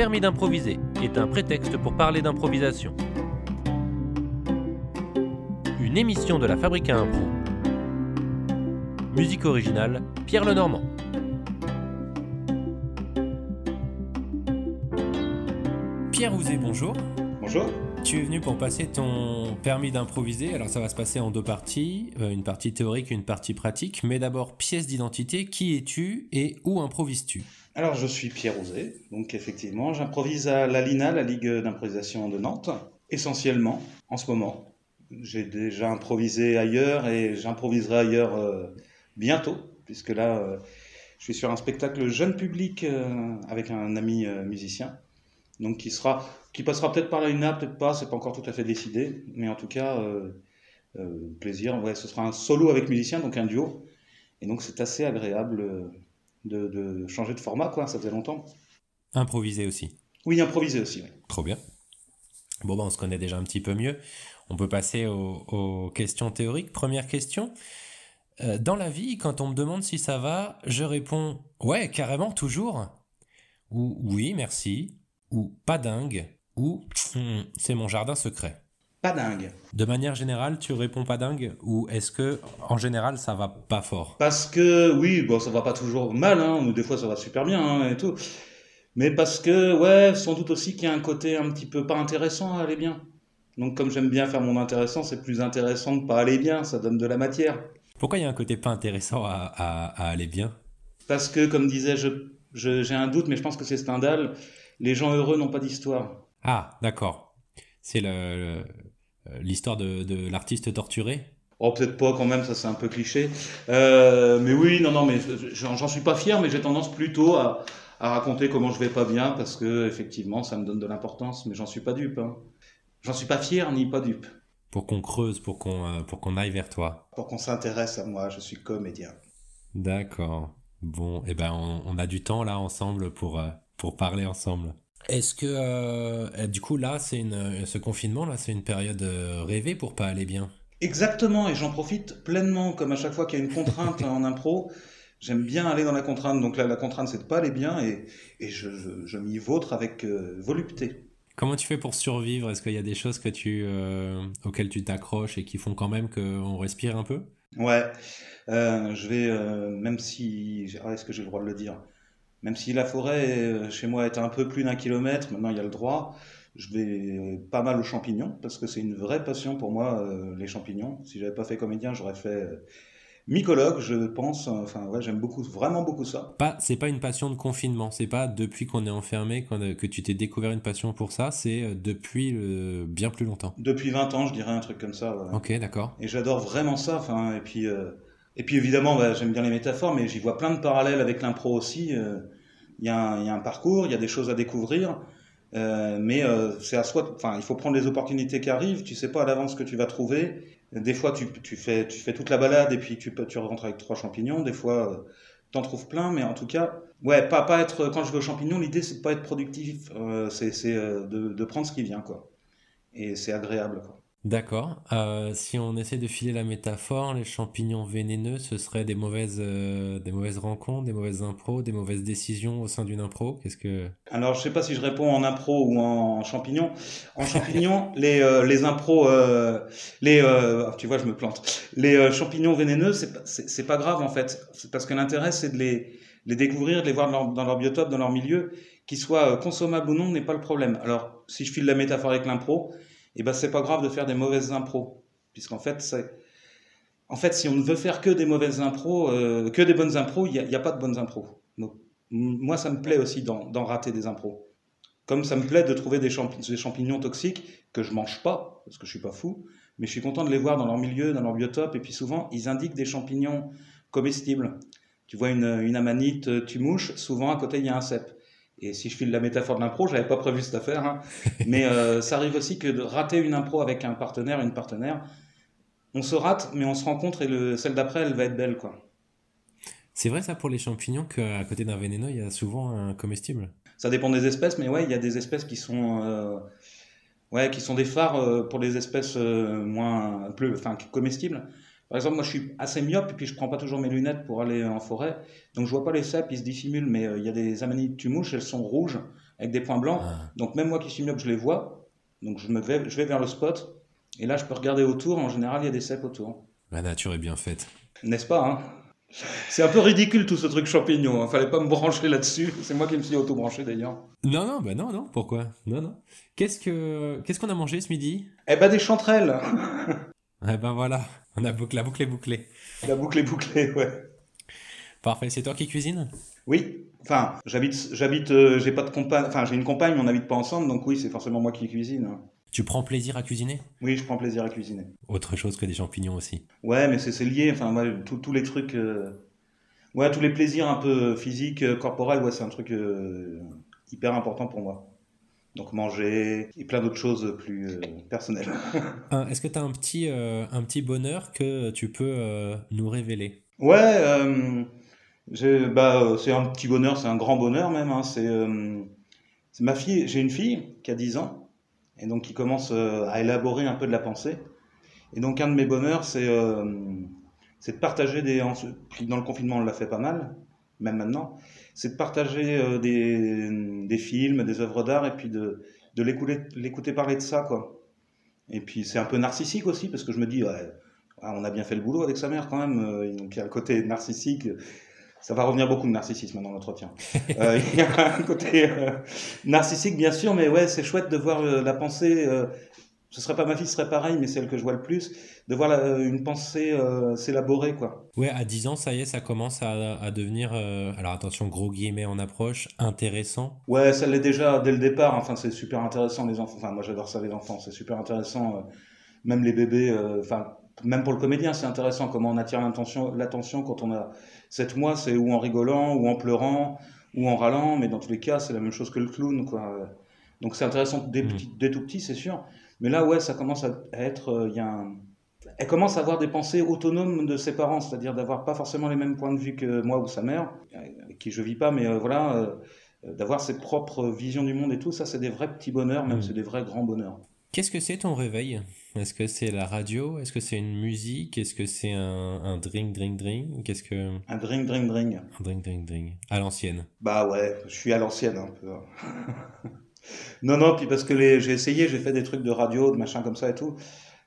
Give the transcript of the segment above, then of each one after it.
permis d'improviser est un prétexte pour parler d'improvisation. Une émission de la Fabrique à Impro. Musique originale, Pierre Lenormand. Pierre Ouzé, bonjour. Bonjour. Tu es venu pour passer ton permis d'improviser. Alors ça va se passer en deux parties, euh, une partie théorique une partie pratique. Mais d'abord, pièce d'identité, qui es-tu et où improvises-tu? Alors je suis Pierre Ouzé, donc effectivement j'improvise à la LINA, la Ligue d'improvisation de Nantes, essentiellement en ce moment. J'ai déjà improvisé ailleurs et j'improviserai ailleurs euh, bientôt, puisque là euh, je suis sur un spectacle jeune public avec un ami musicien, donc qui sera, qui passera peut-être par la LINA, peut-être pas, c'est pas encore tout à fait décidé, mais en tout cas euh, euh, plaisir. Ouais, ce sera un solo avec musicien, donc un duo, et donc c'est assez agréable. euh, de, de changer de format, quoi. Ça faisait longtemps. Improviser aussi. Oui, improviser aussi. oui. Trop bien. Bon, ben, on se connaît déjà un petit peu mieux. On peut passer aux, aux questions théoriques. Première question. Euh, dans la vie, quand on me demande si ça va, je réponds ouais, carrément, toujours. Ou oui, merci. Ou pas dingue. Ou Hum, c'est mon jardin secret. Pas dingue. De manière générale, tu réponds pas dingue ou est-ce que en général ça va pas fort? Parce que, oui, bon, ça va pas toujours mal, hein, ou des fois ça va super bien hein, et tout. Mais parce que, ouais, sans doute aussi qu'il y a un côté un petit peu pas intéressant à aller bien. Donc, comme j'aime bien faire mon intéressant, c'est plus intéressant de pas aller bien, ça donne de la matière. Pourquoi il y a un côté pas intéressant à, à- à aller bien? Parce que, comme disait, je, je- j'ai un doute, mais je pense que c'est Stendhal, les gens heureux n'ont pas d'histoire. Ah, d'accord. C'est le- le- l'histoire de, de l'artiste torturé? Oh, peut-être pas quand même, ça c'est un peu cliché. Euh, mais oui, non, non, mais j'en suis pas fier, mais j'ai tendance plutôt à, à raconter comment je vais pas bien parce que effectivement, ça me donne de l'importance, mais j'en suis pas dupe. Hein. J'en suis pas fier ni pas dupe. pour qu'on creuse, pour qu'on euh, pour qu'on aille vers toi. Pour qu'on s'intéresse à moi, je suis comédien. D'accord. Bon, eh ben on, on a du temps là ensemble pour euh, pour parler ensemble. Est-ce que euh, du coup là c'est une ce confinement là c'est une période euh, rêvée pour pas aller bien? Exactement, et j'en profite pleinement, comme à chaque fois qu'il y a une contrainte en impro. J'aime bien aller dans la contrainte, donc là, la contrainte, c'est de pas aller bien, et, et je, je, je m'y vautre avec euh, volupté. Comment tu fais pour survivre? Est-ce qu'il y a des choses que tu euh, auxquelles tu t'accroches et qui font quand même qu'on respire un peu? Ouais, euh, je vais, euh, même si, ah, est-ce que j'ai le droit de le dire? Même si la forêt euh, chez moi est un peu plus d'un kilomètre, maintenant il y a le droit, je vais pas mal aux champignons, parce que c'est une vraie passion pour moi, euh, les champignons. Si j'avais pas fait comédien, j'aurais fait euh, mycologue, je pense. Enfin, ouais, j'aime beaucoup, vraiment beaucoup ça. Pas, c'est pas une passion de confinement. C'est pas depuis qu'on est enfermé que tu t'es découvert une passion pour ça. C'est depuis euh, bien plus longtemps. Depuis 20 ans, je dirais un truc comme ça. ouais. Ok, d'accord. Et j'adore vraiment ça. Enfin, et puis, euh, et puis évidemment, bah, j'aime bien les métaphores, mais j'y vois plein de parallèles avec l'impro aussi. euh, Il y, a un- y a un parcours, il y a des choses à découvrir, euh, mais euh, c'est à soi. Enfin, il faut prendre les opportunités qui arrivent. Tu sais pas à l'avance ce que tu vas trouver. Des fois, tu, tu fais, tu fais toute la balade et puis tu, tu rentres avec trois champignons. Des fois, euh, t'en trouves plein, mais en tout cas, ouais, pas, pas être. Quand je vais aux champignons, l'idée c'est de pas être productif, euh, c'est c'est, euh, de, de prendre ce qui vient, quoi. Et c'est agréable, quoi. D'accord. Euh, si on essaie de filer la métaphore, les champignons vénéneux, ce serait des mauvaises, euh, des mauvaises rencontres, des mauvaises impros, des mauvaises décisions au sein d'une impro? Qu'est-ce que Alors, je sais pas si je réponds en impro ou en champignon. En champignon, les, euh, les impros, les, ah, tu vois, je me plante. Les champignons vénéneux, c'est pas, c'est pas grave en fait. Parce que l'intérêt, c'est de les, les découvrir, de les voir dans leur, dans leur biotope, dans leur milieu, qu'ils soient consommables ou non, n'est pas le problème. Alors, si je file la métaphore avec l'impro, eh ben, c'est pas grave de faire des mauvaises impros, puisqu'en fait, c'est, en fait, si on ne veut faire que des mauvaises impros, euh, que des bonnes impros, il n'y a, pas de bonnes impros. Donc, moi, ça me plaît aussi d'en rater des impros. Comme ça me plaît de trouver des champignons toxiques que je mange pas, parce que je suis pas fou, mais je suis content de les voir dans leur milieu, dans leur biotope, et puis souvent, ils indiquent des champignons comestibles. Tu vois une, une amanite, euh, tu mouches, souvent à côté, il y a un cep. Et si je file la métaphore de l'impro, j'avais pas prévu cette affaire, hein, mais euh, ça arrive aussi que de rater une impro avec un partenaire, une partenaire, on se rate, mais on se rencontre et le, celle d'après, elle va être belle, quoi. C'est vrai ça pour les champignons qu'à côté d'un vénéneux, il y a souvent un comestible. Ça dépend des espèces, mais ouais, il y a des espèces qui sont, euh, ouais, qui sont des phares euh, pour les espèces moins, plus, enfin, comestibles. Par exemple, moi, je suis assez myope et puis je prends pas toujours mes lunettes pour aller en forêt, donc je vois pas les cèpes, ils se dissimulent. Mais euh, il y a des amanites tumouches, elles sont rouges, avec des points blancs. Ah. Donc même moi qui suis myope, je les vois. Donc je, me vais, je vais vers le spot. Et là, je peux regarder autour. En général, il y a des cèpes autour. La nature est bien faite. N'est-ce pas hein? C'est un peu ridicule tout ce truc champignon. Il fallait pas me brancher là-dessus. C'est moi qui me suis auto-branché d'ailleurs. Non, non, bah non, non, pourquoi? Non, non. Qu'est-ce que qu'est-ce qu'on a mangé ce midi? Eh ben des chanterelles. Eh ben voilà, on a bouclé, la boucle est bouclée. La boucle est bouclée, ouais. Parfait, c'est toi qui cuisines Oui, enfin, j'habite, j'habite, euh, j'ai pas de compagne, enfin, j'ai une compagne, mais on n'habite pas ensemble, donc oui, c'est forcément moi qui cuisine. hein. Tu prends plaisir à cuisiner? Oui, je prends plaisir à cuisiner. Autre chose que des champignons aussi. Ouais, mais c'est, lié, enfin, moi, tous- les trucs, euh, ouais, tous les plaisirs un peu physiques, euh, corporels, ouais, c'est un truc euh, hyper important pour moi. Donc manger et plein d'autres choses plus euh, personnelles. Un- Est-ce que tu as un petit, euh, un petit bonheur que tu peux euh, nous révéler? Ouais, euh, bah, euh, c'est un petit bonheur, c'est un grand bonheur même. hein, c'est euh, ma fille, j'ai une fille qui a 10 ans et donc qui commence euh, à élaborer un peu de la pensée. Et donc un de mes bonheurs, c'est euh, de partager des. Dans le confinement, on l'a fait pas mal, même maintenant. C'est de partager euh, des, des films, des œuvres d'art et puis de, de l'écouter parler de ça, quoi. Et puis c'est un peu narcissique aussi parce que je me dis, ouais, ah, on a bien fait le boulot avec sa mère quand même. euh, Donc il y a le côté narcissique. Ça va revenir beaucoup de narcissisme dans l'entretien. Euh, Il y a un côté euh, narcissique, bien sûr, mais ouais, c'est chouette de voir euh, la pensée. Ce serait pas ma fille, ce serait pareil, mais celle que je vois le plus, de voir la- une pensée euh, s'élaborer, quoi. Ouais, à 10 ans, ça y est, ça commence à, à devenir, euh, alors attention, gros guillemets en approche, intéressant. Ouais, ça l'est déjà dès le départ. Enfin, c'est super intéressant les enfants. Enfin, moi j'adore ça les enfants. C'est super intéressant. euh, même les bébés. euh, Enfin, même pour le comédien, c'est intéressant comment on attire l'attention. Quand on a 7 mois, c'est ou en rigolant, ou en pleurant, ou en râlant. Mais dans tous les cas, c'est la même chose que le clown, quoi. Donc c'est intéressant dès, petit- dès tout petit, c'est sûr. Mais là, ouais, ça commence à être. euh, Il y a un- Elle commence à avoir des pensées autonomes de ses parents, c'est-à-dire d'avoir pas forcément les mêmes points de vue que moi ou sa mère, avec qui je vis pas, mais euh, voilà. euh, d'avoir ses propres visions du monde et tout, ça c'est des vrais petits bonheurs, même Mhm. c'est des vrais grands bonheurs. Qu'est-ce que c'est ton réveil? Est-ce que c'est la radio? Est-ce que c'est une musique? Est-ce que c'est un, un drink, drink, drink? Qu'est-ce que... Un drink, drink, drink. Un drink, drink, drink. À l'ancienne. Bah ouais, je suis à l'ancienne un peu. non, non, puis parce que les- j'ai essayé, j'ai fait des trucs de radio, de machin comme ça et tout,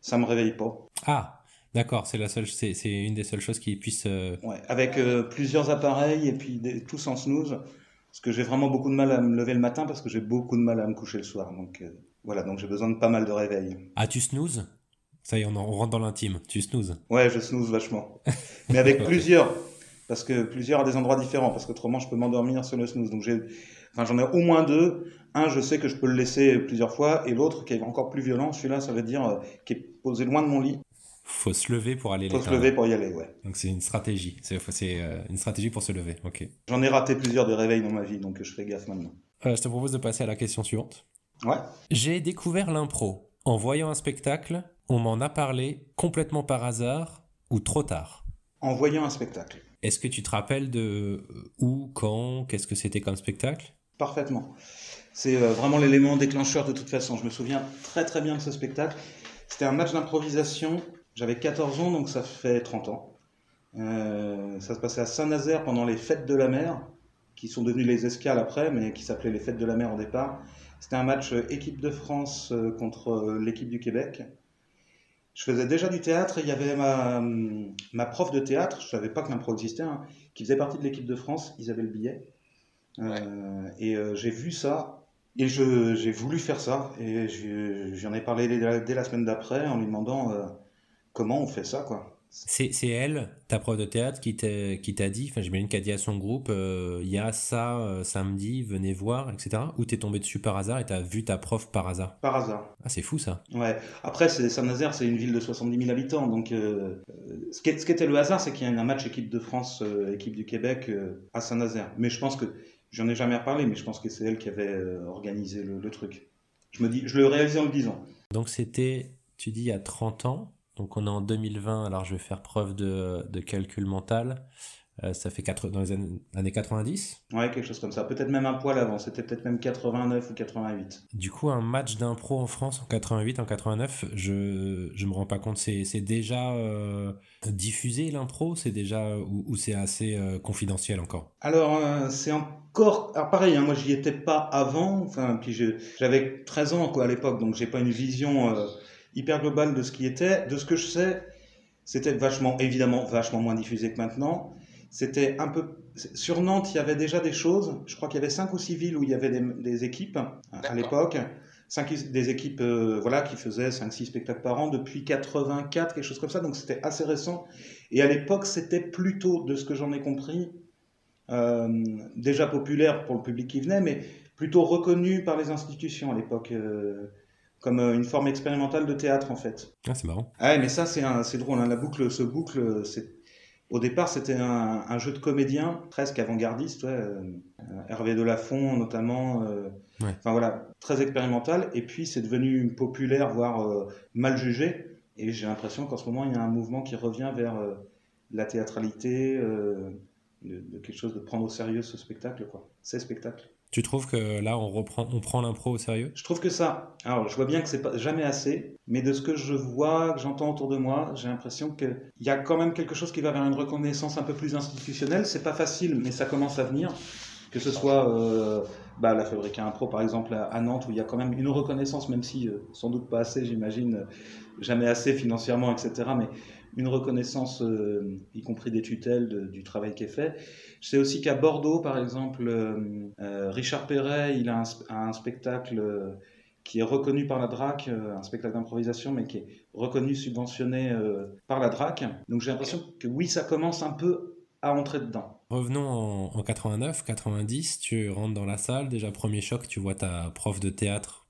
ça me réveille pas. Ah, d'accord, c'est la seule, c'est, c'est une des seules choses qui puisse... euh, Ouais, avec euh, plusieurs appareils et puis des- tous en snooze, parce que j'ai vraiment beaucoup de mal à me lever le matin parce que j'ai beaucoup de mal à me coucher le soir. Donc euh, voilà, donc j'ai besoin de pas mal de réveil. Ah, tu snooze? Ça y est, on, en- on rentre dans l'intime. Tu snooze? Ouais, je snooze vachement. Mais avec plusieurs. Parce que plusieurs à des endroits différents. Parce qu'autrement, je peux m'endormir sur le snooze. Donc j'ai, enfin, j'en ai au moins deux. Un, je sais que je peux le laisser plusieurs fois. Et l'autre, qui est encore plus violent, celui-là, ça veut dire euh, qui est posé loin de mon lit. Faut se lever pour aller Faut se lever pour y aller, ouais. Donc c'est une stratégie. C'est, c'est euh, une stratégie pour se lever. Ok. J'en ai raté plusieurs de réveils dans ma vie, donc je fais gaffe maintenant. Euh, je te propose de passer à la question suivante. Ouais. J'ai découvert l'impro. En voyant un spectacle, on m'en a parlé complètement par hasard ou trop tard? En voyant un spectacle. Est-ce que tu te rappelles de euh, où, quand, qu'est-ce que c'était comme spectacle? Parfaitement. C'est euh, vraiment l'élément déclencheur de toute façon. Je me souviens très très bien de ce spectacle. C'était un match d'improvisation. J'avais 14 ans, donc ça fait 30 ans. Euh, ça se passait à Saint-Nazaire pendant les fêtes de la mer, qui sont devenues les escales après, mais qui s'appelaient les fêtes de la mer au départ. C'était un match équipe de France contre l'équipe du Québec. Je faisais déjà du théâtre et il y avait ma, hum, ma prof de théâtre, je savais pas que l'impro existait, hein, qui faisait partie de l'équipe de France. Ils avaient le billet. Euh, et euh, j'ai vu ça et je- j'ai voulu faire ça. Et je- j'en ai parlé dès la, dès la semaine d'après en lui demandant euh, comment on fait ça, quoi. C'est, c'est elle, ta prof de théâtre, qui t'a, qui t'a dit, enfin j'imagine qu'elle a dit à son groupe, euh, il y a ça euh, samedi, venez voir, etc. Ou t'es tombé dessus par hasard et t'as vu ta prof par hasard? Par hasard. Ah c'est fou ça. Ouais. Après, Saint-Nazaire, c'est une ville de 70 000 habitants. Donc, euh, ce, qui, ce était le hasard, c'est qu'il y a un match équipe de France, équipe du Québec à Saint-Nazaire. Mais je pense que, j'en ai jamais reparlé, mais je pense que c'est elle qui avait organisé le, le truc. Je me dis, je le réalisais en le disant. Donc c'était, tu dis, il y a 30 ans. Donc on est en 2020, alors je vais faire preuve de, de calcul mental. Euh, ça fait quatre, dans les années 90 Ouais, quelque chose comme ça. Peut-être même un poil avant. C'était peut-être même 89 ou 88. Du coup, un match d'impro en France en 88, en 89, je je me rends pas compte. C'est, c'est déjà euh, diffusé l'impro? C'est déjà. Ou, c'est assez euh, confidentiel encore? Alors, c'est encore. Alors, pareil, hein, moi, j'y étais pas avant. Enfin, puis j'avais 13 ans quoi, à l'époque, donc j'ai pas une vision hyper globale de ce qui était. De ce que je sais, c'était vachement, évidemment, vachement moins diffusé que maintenant. C'était un peu. Sur Nantes, il y avait déjà des choses. Je crois qu'il y avait cinq ou six villes où il y avait des, équipes à l'époque. Cinq, des équipes euh, voilà, qui faisaient 5-6 spectacles par an depuis 84, quelque chose comme ça. Donc c'était assez récent. Et à l'époque, c'était plutôt, de ce que j'en ai compris, euh, déjà populaire pour le public qui venait, mais plutôt reconnu par les institutions à l'époque. Euh, comme une forme expérimentale de théâtre en fait. Ah, c'est marrant. Ah, mais ça c'est drôle, hein. la boucle, ce boucle, c'est au départ, c'était un, jeu de comédien presque avant-gardiste, euh, Hervé Delafont notamment. Euh, enfin voilà, très expérimental. Et puis c'est devenu populaire, voire euh, mal jugé. Et j'ai l'impression qu'en ce moment, il y a un mouvement qui revient vers la théâtralité, de, quelque chose de prendre au sérieux ce spectacle, quoi. Ces spectacles. Tu trouves que là, on, reprend, on prend l'impro au sérieux? Je trouve que ça. Alors, je vois bien que c'est pas jamais assez, mais de ce que je vois, que j'entends autour de moi, j'ai l'impression qu'il y a quand même quelque chose qui va vers une reconnaissance un peu plus institutionnelle. C'est pas facile, mais ça commence à venir. Que ce soit euh, bah, la Fabrique à Impro, par exemple, à, Nantes, où il y a quand même une reconnaissance, même si euh, sans doute pas assez, j'imagine, jamais assez financièrement, etc. Mais une reconnaissance, euh, y compris des tutelles, du travail qui est fait. Je sais aussi qu'à Bordeaux, par exemple, euh, euh, Richard Perret, il a un, spectacle qui est reconnu par la DRAC, un spectacle d'improvisation, mais qui est reconnu, subventionné par la DRAC. Donc j'ai l'impression que oui, ça commence un peu à entrer dedans. Revenons en, en 89, 90, tu rentres dans la salle, déjà premier choc, tu vois ta prof de théâtre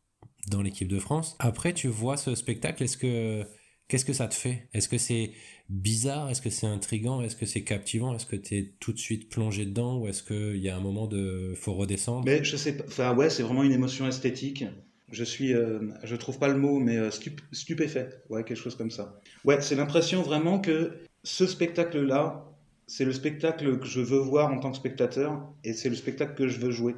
dans l'équipe de France. Après, tu vois ce spectacle, est-ce que Qu'est-ce que ça te fait? Est-ce que c'est bizarre? Est-ce que c'est intrigant? Est-ce que c'est captivant? Est-ce que tu es tout de suite plongé dedans? Ou est-ce qu'il y a un moment de faut redescendre? Mais je sais pas. Enfin, ouais, c'est vraiment une émotion esthétique. Je suis, euh, je trouve pas le mot, mais euh, stupéfait. Ouais, quelque chose comme ça. Ouais, c'est l'impression vraiment que ce spectacle-là, c'est le spectacle que je veux voir en tant que spectateur et c'est le spectacle que je veux jouer.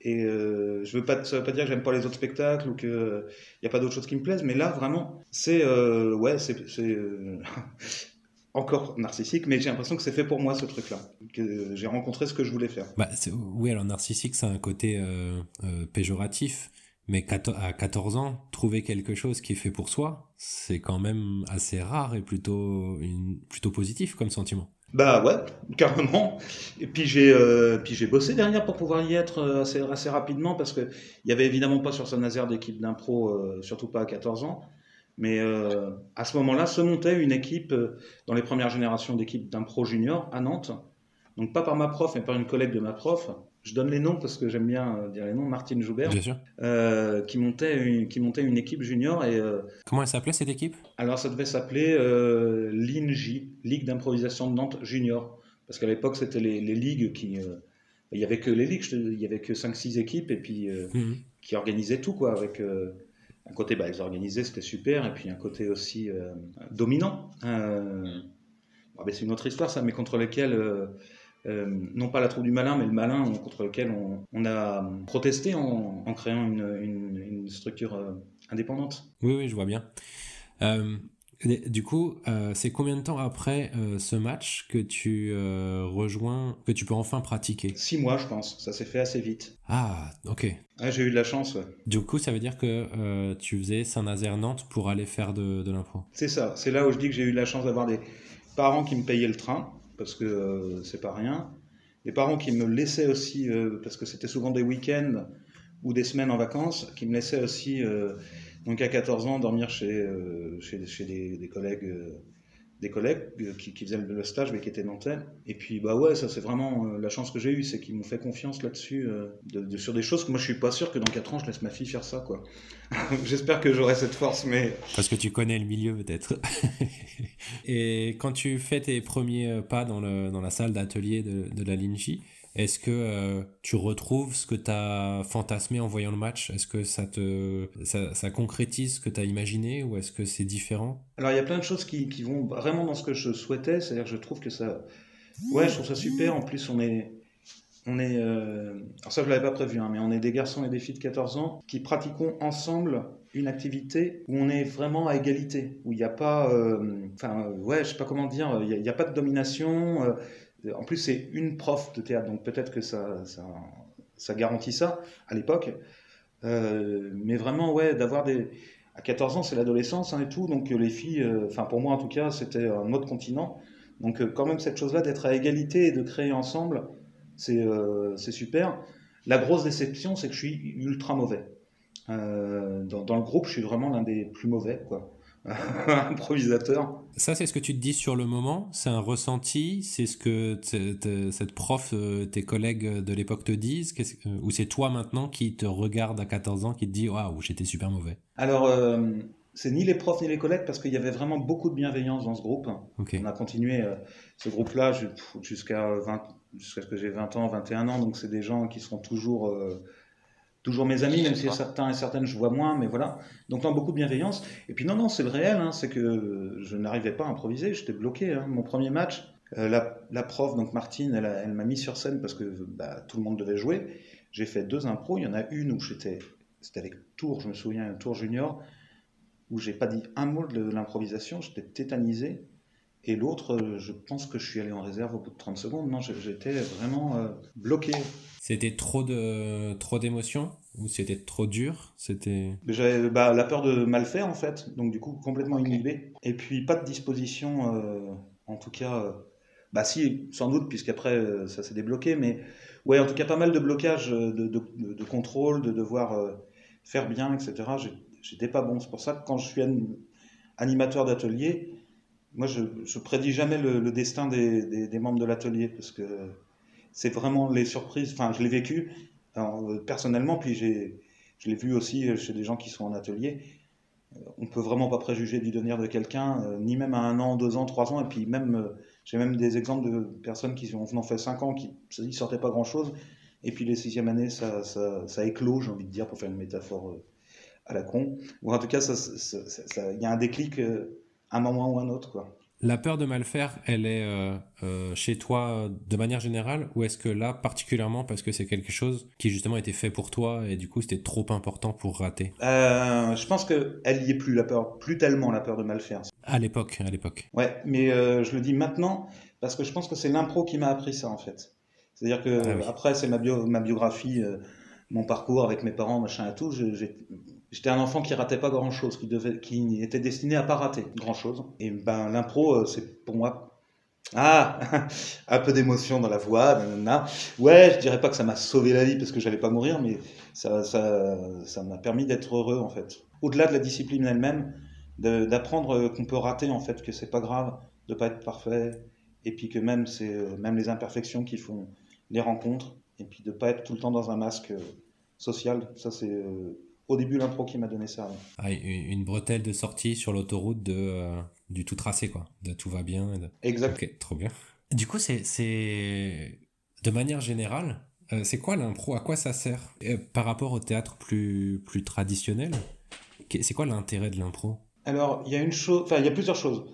Et euh, je veux pas, ça veut pas dire que j'aime pas les autres spectacles ou qu'il n'y a pas d'autres choses qui me plaisent, mais là, vraiment, c'est. Euh, ouais, c'est. Euh, encore narcissique, mais j'ai l'impression que c'est fait pour moi ce truc-là, que j'ai rencontré ce que je voulais faire. Bah, oui, alors narcissique, c'est un côté péjoratif, mais à 14 ans, trouver quelque chose qui est fait pour soi, c'est quand même assez rare et plutôt, une, plutôt positif comme sentiment. Bah ouais, carrément. Et puis j'ai euh, puis j'ai bossé derrière pour pouvoir y être euh, assez, rapidement parce que il y avait évidemment pas sur Saint-Nazaire d'équipe d'impro, euh, surtout pas à 14 ans. Mais à ce moment-là, se montait une équipe dans les premières générations d'équipes d'impro junior à Nantes. Donc pas par ma prof, mais par une collègue de ma prof, je donne les noms parce que j'aime bien euh, dire les noms, Martine Joubert, euh, qui, montait une, qui montait une équipe junior. Et, euh, Comment elle s'appelait cette équipe? Alors ça devait s'appeler euh, l'INJ, Ligue d'improvisation de Nantes Junior. Parce qu'à l'époque, c'était les, les, ligues qui... il n'y avait que les ligues, il n'y avait que 5-6 équipes et puis mhm. qui organisaient tout, quoi, avec... un côté, bah, ils organisaient, c'était super, et puis un côté aussi dominant. c'est une autre histoire, ça, mais contre lesquels euh, non pas la troupe du malin, mais le malin contre lequel on, a protesté en, créant une, structure euh, indépendante. Oui, oui, je vois bien. Euh, du coup, c'est combien de temps après ce match que tu rejoins, que tu peux enfin pratiquer? Six mois, je pense. Ça s'est fait assez vite. Ah, ok. j'ai eu de la chance. Du coup, ça veut dire que tu faisais Saint-Nazaire-Nantes pour aller faire de, de l'impro? C'est ça. C'est là où je dis que j'ai eu de la chance d'avoir des parents qui me payaient le train parce que euh, c'est pas rien. Les parents qui me laissaient aussi, euh, parce que c'était souvent des week-ends ou des semaines en vacances, qui me laissaient aussi, euh, donc à 14 ans, dormir chez, chez, des, collègues des collègues euh, qui, faisaient le stage mais qui étaient nantais. Et puis bah ouais, ça c'est vraiment euh, la chance que j'ai eue, c'est qu'ils m'ont fait confiance là-dessus euh, de, sur des choses que moi je suis pas sûr que dans 4 ans je laisse ma fille faire ça quoi. J'espère que j'aurai cette force mais parce que tu connais le milieu peut-être. Et quand tu fais tes premiers pas dans, le, dans la salle d'atelier de, de la Linji, est-ce que euh, tu retrouves ce que tu as fantasmé en voyant le match? Est-ce que ça, te, ça, concrétise ce que tu as imaginé ou est-ce que c'est différent? Alors il y a plein de choses qui, vont vraiment dans ce que je souhaitais, c'est-à-dire que je trouve que ça, Ouais, je trouve ça super. En plus, on est. On est euh, Alors, ça, je l'avais pas prévu, hein, mais on est des garçons et des filles de 14 ans qui pratiquons ensemble une activité où on est vraiment à égalité, où il n'y a pas. euh, Enfin, ouais, je sais pas comment dire, il n'y a, pas de domination. En plus, c'est une prof de théâtre, donc peut-être que ça, ça, ça garantit ça à l'époque. Euh, mais vraiment, ouais, d'avoir des. À 14 ans, c'est l'adolescence hein, et tout, donc euh, les filles, euh, enfin pour moi en tout cas, c'était un autre continent. Donc quand même cette chose-là d'être à égalité et de créer ensemble, c'est super. La grosse déception, c'est que je suis ultra mauvais. Dans, dans, le groupe, je suis vraiment l'un des plus mauvais, quoi. improvisateur. Ça, c'est ce que tu te dis sur le moment C'est un ressenti C'est ce que cette prof, euh, tes collègues de l'époque te disent Ou c'est toi maintenant qui te regarde à 14 ans qui te dit Waouh, j'étais super mauvais Alors, euh, c'est ni les profs ni les collègues parce qu'il y avait vraiment beaucoup de bienveillance dans ce groupe. Okay. On a continué euh, ce groupe-là jusqu'à jusqu'à ce que j'ai 20 ans, 21 ans. Donc, c'est des gens qui sont toujours euh, toujours mes amis, même si certains et certaines je vois moins, mais voilà. Donc non, beaucoup de bienveillance. Et puis non, non, c'est le réel, hein, c'est que je n'arrivais pas à improviser, j'étais bloqué. Hein. Mon premier match, euh, la, la, prof, donc Martine, elle, elle m'a mis sur scène parce que bah, tout le monde devait jouer. J'ai fait deux impros, il y en a une où j'étais, c'était avec Tour, je me souviens, Tour junior, où j'ai pas dit un mot de l'improvisation, j'étais tétanisé. Et l'autre, je pense que je suis allé en réserve au bout de 30 secondes. Non, j'étais vraiment euh, bloqué. C'était trop de trop d'émotions ou c'était trop dur? C'était j'avais bah, la peur de mal faire en fait, donc du coup complètement inhibé. Et puis pas de disposition, euh, en tout cas, euh, bah si sans doute puisqu'après euh, ça s'est débloqué, mais ouais en tout cas pas mal de blocages de, de, de, de contrôle, de devoir euh, faire bien, etc. J'étais pas bon. C'est pour ça que quand je suis animateur d'atelier, moi je, je prédis jamais le, le destin des, des, membres de l'atelier parce que c'est vraiment les surprises. Enfin, je l'ai vécu euh, personnellement, puis je l'ai vu aussi chez des gens qui sont en atelier. Euh, on peut vraiment pas préjuger du devenir de quelqu'un, euh, ni même à un an, deux ans, trois ans. Et puis même, j'ai même des exemples de personnes qui ont, en fait cinq ans, qui ne sortaient pas grand-chose. Et puis les sixième années, ça, ça, ça éclot, j'ai envie de dire, pour faire une métaphore à la con. Ou en tout cas, il ça, ça, y a un déclic un moment ou un autre, quoi. La peur de mal faire, elle est euh, euh, chez toi de manière générale ou est-ce que là particulièrement parce que c'est quelque chose qui justement était fait pour toi et du coup c'était trop important pour rater? Euh, Je pense qu'elle y est plus la peur, plus tellement la peur de mal faire. À l'époque, à l'époque. Ouais, mais euh, je le dis maintenant parce que je pense que c'est l'impro qui m'a appris ça en fait. C'est-à-dire que ah oui. après c'est ma, bio, ma biographie, euh, mon parcours avec mes parents, machin et tout. J'étais un enfant qui ratait pas grand chose, qui, était destiné à pas rater grand chose. Et ben l'impro, euh, c'est pour moi. Ah, un peu d'émotion dans la voix. Ouais, je dirais pas que ça m'a sauvé la vie parce que j'allais pas mourir, mais ça, ça, ça m'a permis d'être heureux en fait. Au-delà de la discipline elle-même, d'apprendre qu'on peut rater en fait, que c'est pas grave de pas être parfait, et puis que même c'est même les imperfections qui font les rencontres, et puis de pas être tout le temps dans un masque social. Ça c'est euh, au début l'impro qui m'a donné ça. Ah, une bretelle de sortie sur l'autoroute de euh, du tout tracé quoi, de tout va bien. De... Exact. Ok, trop bien. Du coup c'est c'est de manière générale, euh, c'est quoi l'impro? À quoi ça sert? Euh, par rapport au théâtre plus plus traditionnel C'est quoi l'intérêt de l'impro? Alors il y a une chose, enfin il y a plusieurs choses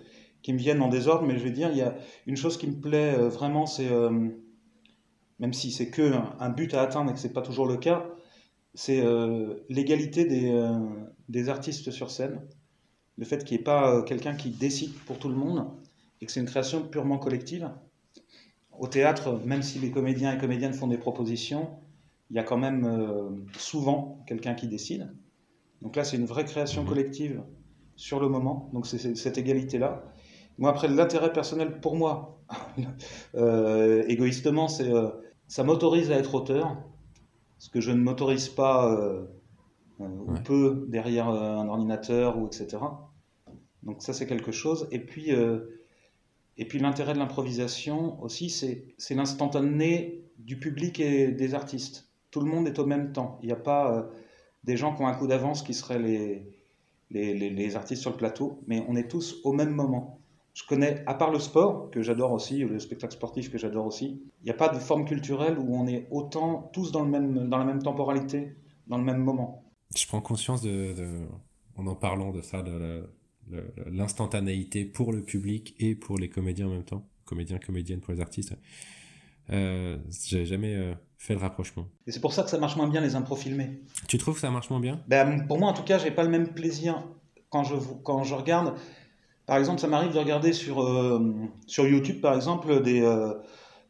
qui me viennent en désordre, mais je vais dire il y a une chose qui me plaît vraiment, c'est même si c'est que un, but à atteindre et que c'est pas toujours le cas c'est euh, l'égalité des, euh, des, artistes sur scène, le fait qu'il n'y ait pas euh, quelqu'un qui décide pour tout le monde et que c'est une création purement collective. Au théâtre, même si les comédiens et comédiennes font des propositions, il y a quand même souvent quelqu'un qui décide. Donc là, c'est une vraie création mmh. collective sur le moment, donc c'est cette égalité-là. Moi, après, l'intérêt personnel pour moi, égoïstement, c'est ça m'autorise à être auteur, ce que je ne m'autorise pas euh, euh, ou peu derrière euh, un ordinateur ou etc. Donc ça c'est quelque chose. Et puis et puis l'intérêt de l'improvisation aussi, c'est l'instantané du public et des artistes. Tout le monde est au même temps. Il n'y a pas des gens qui ont un coup d'avance qui seraient les, les, les, les, artistes sur le plateau, mais on est tous au même moment. Je connais, à part le sport, que j'adore aussi, le spectacle sportif que j'adore aussi, il n'y a pas de forme culturelle où on est autant tous dans, le même, dans la même temporalité, dans le même moment. Je prends conscience de, de en en parlant de ça, de l'instantanéité pour le public et pour les comédiens en même temps. comédien, comédienne pour les artistes. Euh, J'avais jamais euh, fait le rapprochement. Et c'est pour ça que ça marche moins bien les impros filmés. Tu trouves que ça marche moins bien? Ben, Pour moi, en tout cas, j'ai pas le même plaisir quand je, quand je regarde. Par exemple, ça m'arrive de regarder sur, euh, sur YouTube, par exemple, des, euh,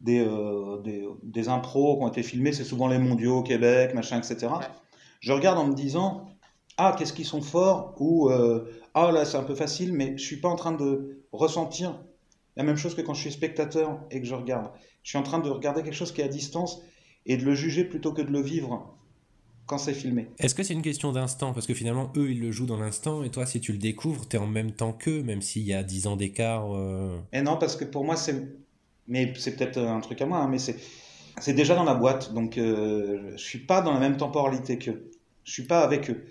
des, euh, des, des, impros qui ont été filmés. C'est souvent les mondiaux, Québec, machin, etc. Je regarde en me disant Ah, qu'est-ce qu'ils sont forts? Ou Ah, là, c'est un peu facile, mais je suis pas en train de ressentir la même chose que quand je suis spectateur et que je regarde. Je suis en train de regarder quelque chose qui est à distance et de le juger plutôt que de le vivre quand c'est filmé. Est-ce que c'est une question d'instant? Parce que finalement, eux, ils le jouent dans l'instant, et toi, si tu le découvres, tu es en même temps qu'eux, même s'il y a 10 ans d'écart. Euh... Et non, parce que pour moi, c'est. Mais c'est peut-être un truc à moi, hein, mais c'est. C'est déjà dans la boîte, donc euh, je suis pas dans la même temporalité qu'eux. Je suis pas avec eux.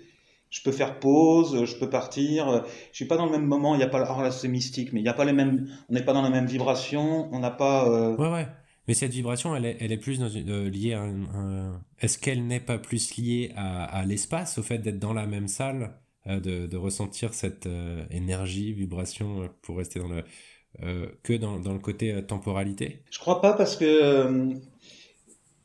Je peux faire pause, je peux partir. Je suis pas dans le même moment. Il y a pas. Oh là, c'est mystique, mais il y a pas les mêmes. On n'est pas dans la même vibration. On n'a pas. Euh... Ouais, ouais. Mais cette vibration, elle est, elle est plus dans une, euh, liée à un. Est-ce qu'elle n'est pas plus liée à, l'espace, au fait d'être dans la même salle, euh, de, de, ressentir cette euh, énergie, vibration, pour rester dans le. que dans, dans, le côté temporalité? Je crois pas parce que.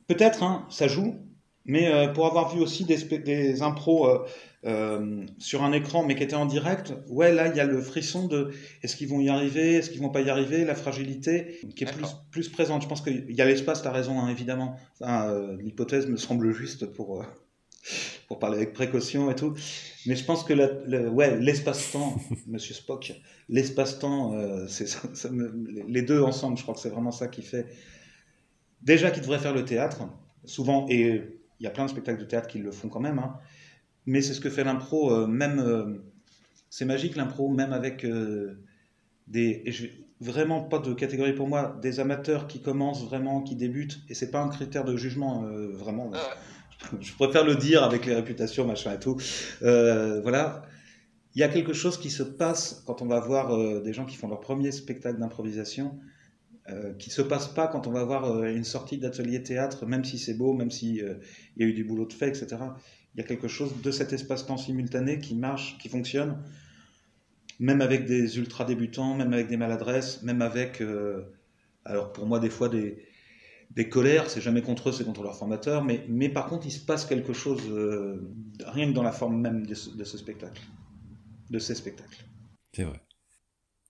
Peut-être, hein, ça joue, mais pour avoir vu aussi des, des impros euh, sur un écran, mais qui était en direct, ouais, là, il y a le frisson de est-ce qu'ils vont y arriver, est-ce qu'ils vont pas y arriver, la fragilité qui est plus, plus présente. Je pense qu'il y a l'espace, tu as raison, hein, évidemment. Enfin, euh, L'hypothèse me semble juste pour, euh, pour parler avec précaution et tout. Mais je pense que la, le, ouais, l'espace-temps, monsieur Spock, l'espace-temps, c'est ça, ça me, les deux ensemble, je crois que c'est vraiment ça qui fait. Déjà, qui devrait faire le théâtre, souvent, et il y a plein de spectacles de théâtre qui le font quand même. Hein, mais c'est ce que fait l'impro, euh, même. Euh, c'est magique l'impro, même avec euh, des. Et je, vraiment pas de catégorie pour moi, des amateurs qui commencent vraiment, qui débutent, et c'est pas un critère de jugement, euh, vraiment. Je préfère le dire avec les réputations, machin et tout. Euh, voilà. Il y a quelque chose qui se passe quand on va voir des gens qui font leur premier spectacle d'improvisation, qui se passe pas quand on va voir une sortie d'atelier théâtre, même si c'est beau, même s'il y a eu du boulot de fait, etc il y a quelque chose de cet espace-temps simultané qui marche, qui fonctionne, même avec des ultra débutants, même avec des maladresses, même avec, euh, alors pour moi des fois des, des colères, c'est jamais contre eux, c'est contre leur formateur, mais, mais par contre il se passe quelque chose, euh, rien que dans la forme même de ce, de ce spectacle, de ces spectacles. C'est vrai.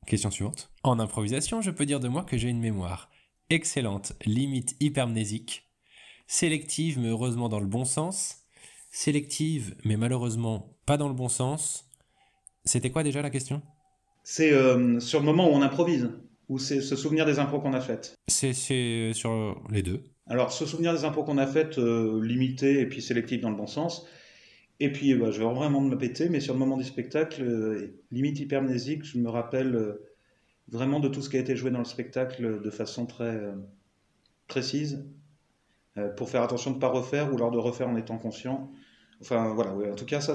Question suivante. En improvisation, je peux dire de moi que j'ai une mémoire excellente, limite hypermnésique, sélective mais heureusement dans le bon sens, sélective, mais malheureusement pas dans le bon sens. C'était quoi déjà la question? C'est euh, sur le moment où on improvise, ou c'est se souvenir des impros qu'on a faites? C'est sur les deux. Alors, se souvenir des impros qu'on a faites, euh, limité et puis sélectif dans le bon sens. Et puis, bah, je vais vraiment me péter, mais sur le moment du spectacle, euh, limite hypermnésique, je me rappelle vraiment de tout ce qui a été joué dans le spectacle de façon très précise, pour faire attention de ne pas refaire ou alors de refaire en étant conscient. Enfin voilà, ouais, en tout cas ça,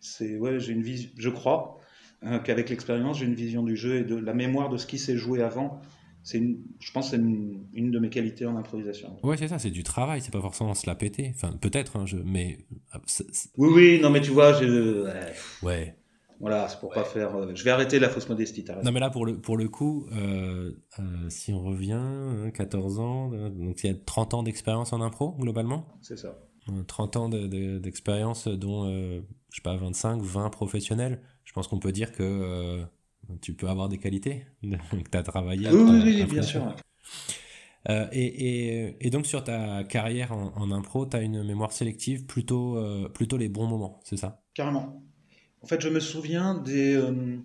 c'est ouais, j'ai une vision, je crois euh, qu'avec l'expérience j'ai une vision du jeu et de la mémoire de ce qui s'est joué avant. C'est je pense c'est une, une, de mes qualités en improvisation. Ouais c'est ça, c'est du travail, c'est pas forcément se la péter. Enfin peut-être, hein, je, mais c est, c est... oui oui non mais tu vois je ouais. ouais. Voilà, c'est pour ouais. pas faire. Euh, je vais arrêter la fausse modestie. Non, mais là, pour le, pour le coup, euh, euh, si on revient, hein, 14 ans, donc il y a 30 ans d'expérience en impro, globalement? C'est ça. 30 ans d'expérience, de, de, dont, euh, je sais pas, 25, 20 professionnels. Je pense qu'on peut dire que euh, tu peux avoir des qualités, que tu as travaillé. Oui, oui, oui bien sûr. Euh, et, et, et, donc sur ta carrière en, en impro, tu as une mémoire sélective, plutôt, euh, plutôt les bons moments, c'est ça? Carrément. En fait, je me souviens des... Euh,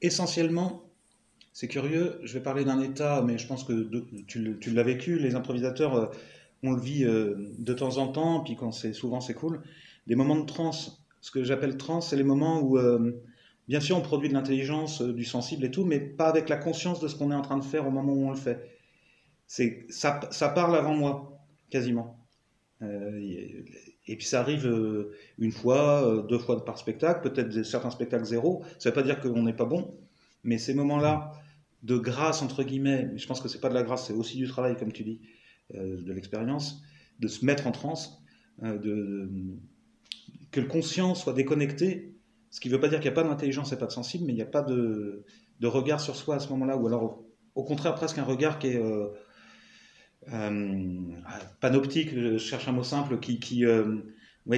essentiellement, c'est curieux, je vais parler d'un état, mais je pense que de, tu, l'as vécu, les improvisateurs euh, on le vit euh, de temps en temps, puis quand c'est souvent c'est cool. Des moments de transe, ce que j'appelle transe, c'est les moments où, euh, bien sûr, on produit de l'intelligence, euh, du sensible et tout, mais pas avec la conscience de ce qu'on est en train de faire au moment où on le fait. C'est ça, ça parle avant moi, quasiment. Et, puis ça arrive une fois, deux fois par spectacle, peut-être certains spectacles zéro. Ça veut pas dire qu'on n'est pas bon, mais ces moments-là de grâce entre guillemets, je pense que c'est pas de la grâce, c'est aussi du travail, comme tu dis de l'expérience, de se mettre en transe, euh, de, que le conscient soit déconnecté, ce qui ne veut pas dire qu'il n'y a pas d'intelligence et pas de sensible, mais il n'y a pas de, de, regard sur soi à ce moment-là, ou alors au contraire presque un regard qui est panoptique, je cherche un mot simple, qui, qui,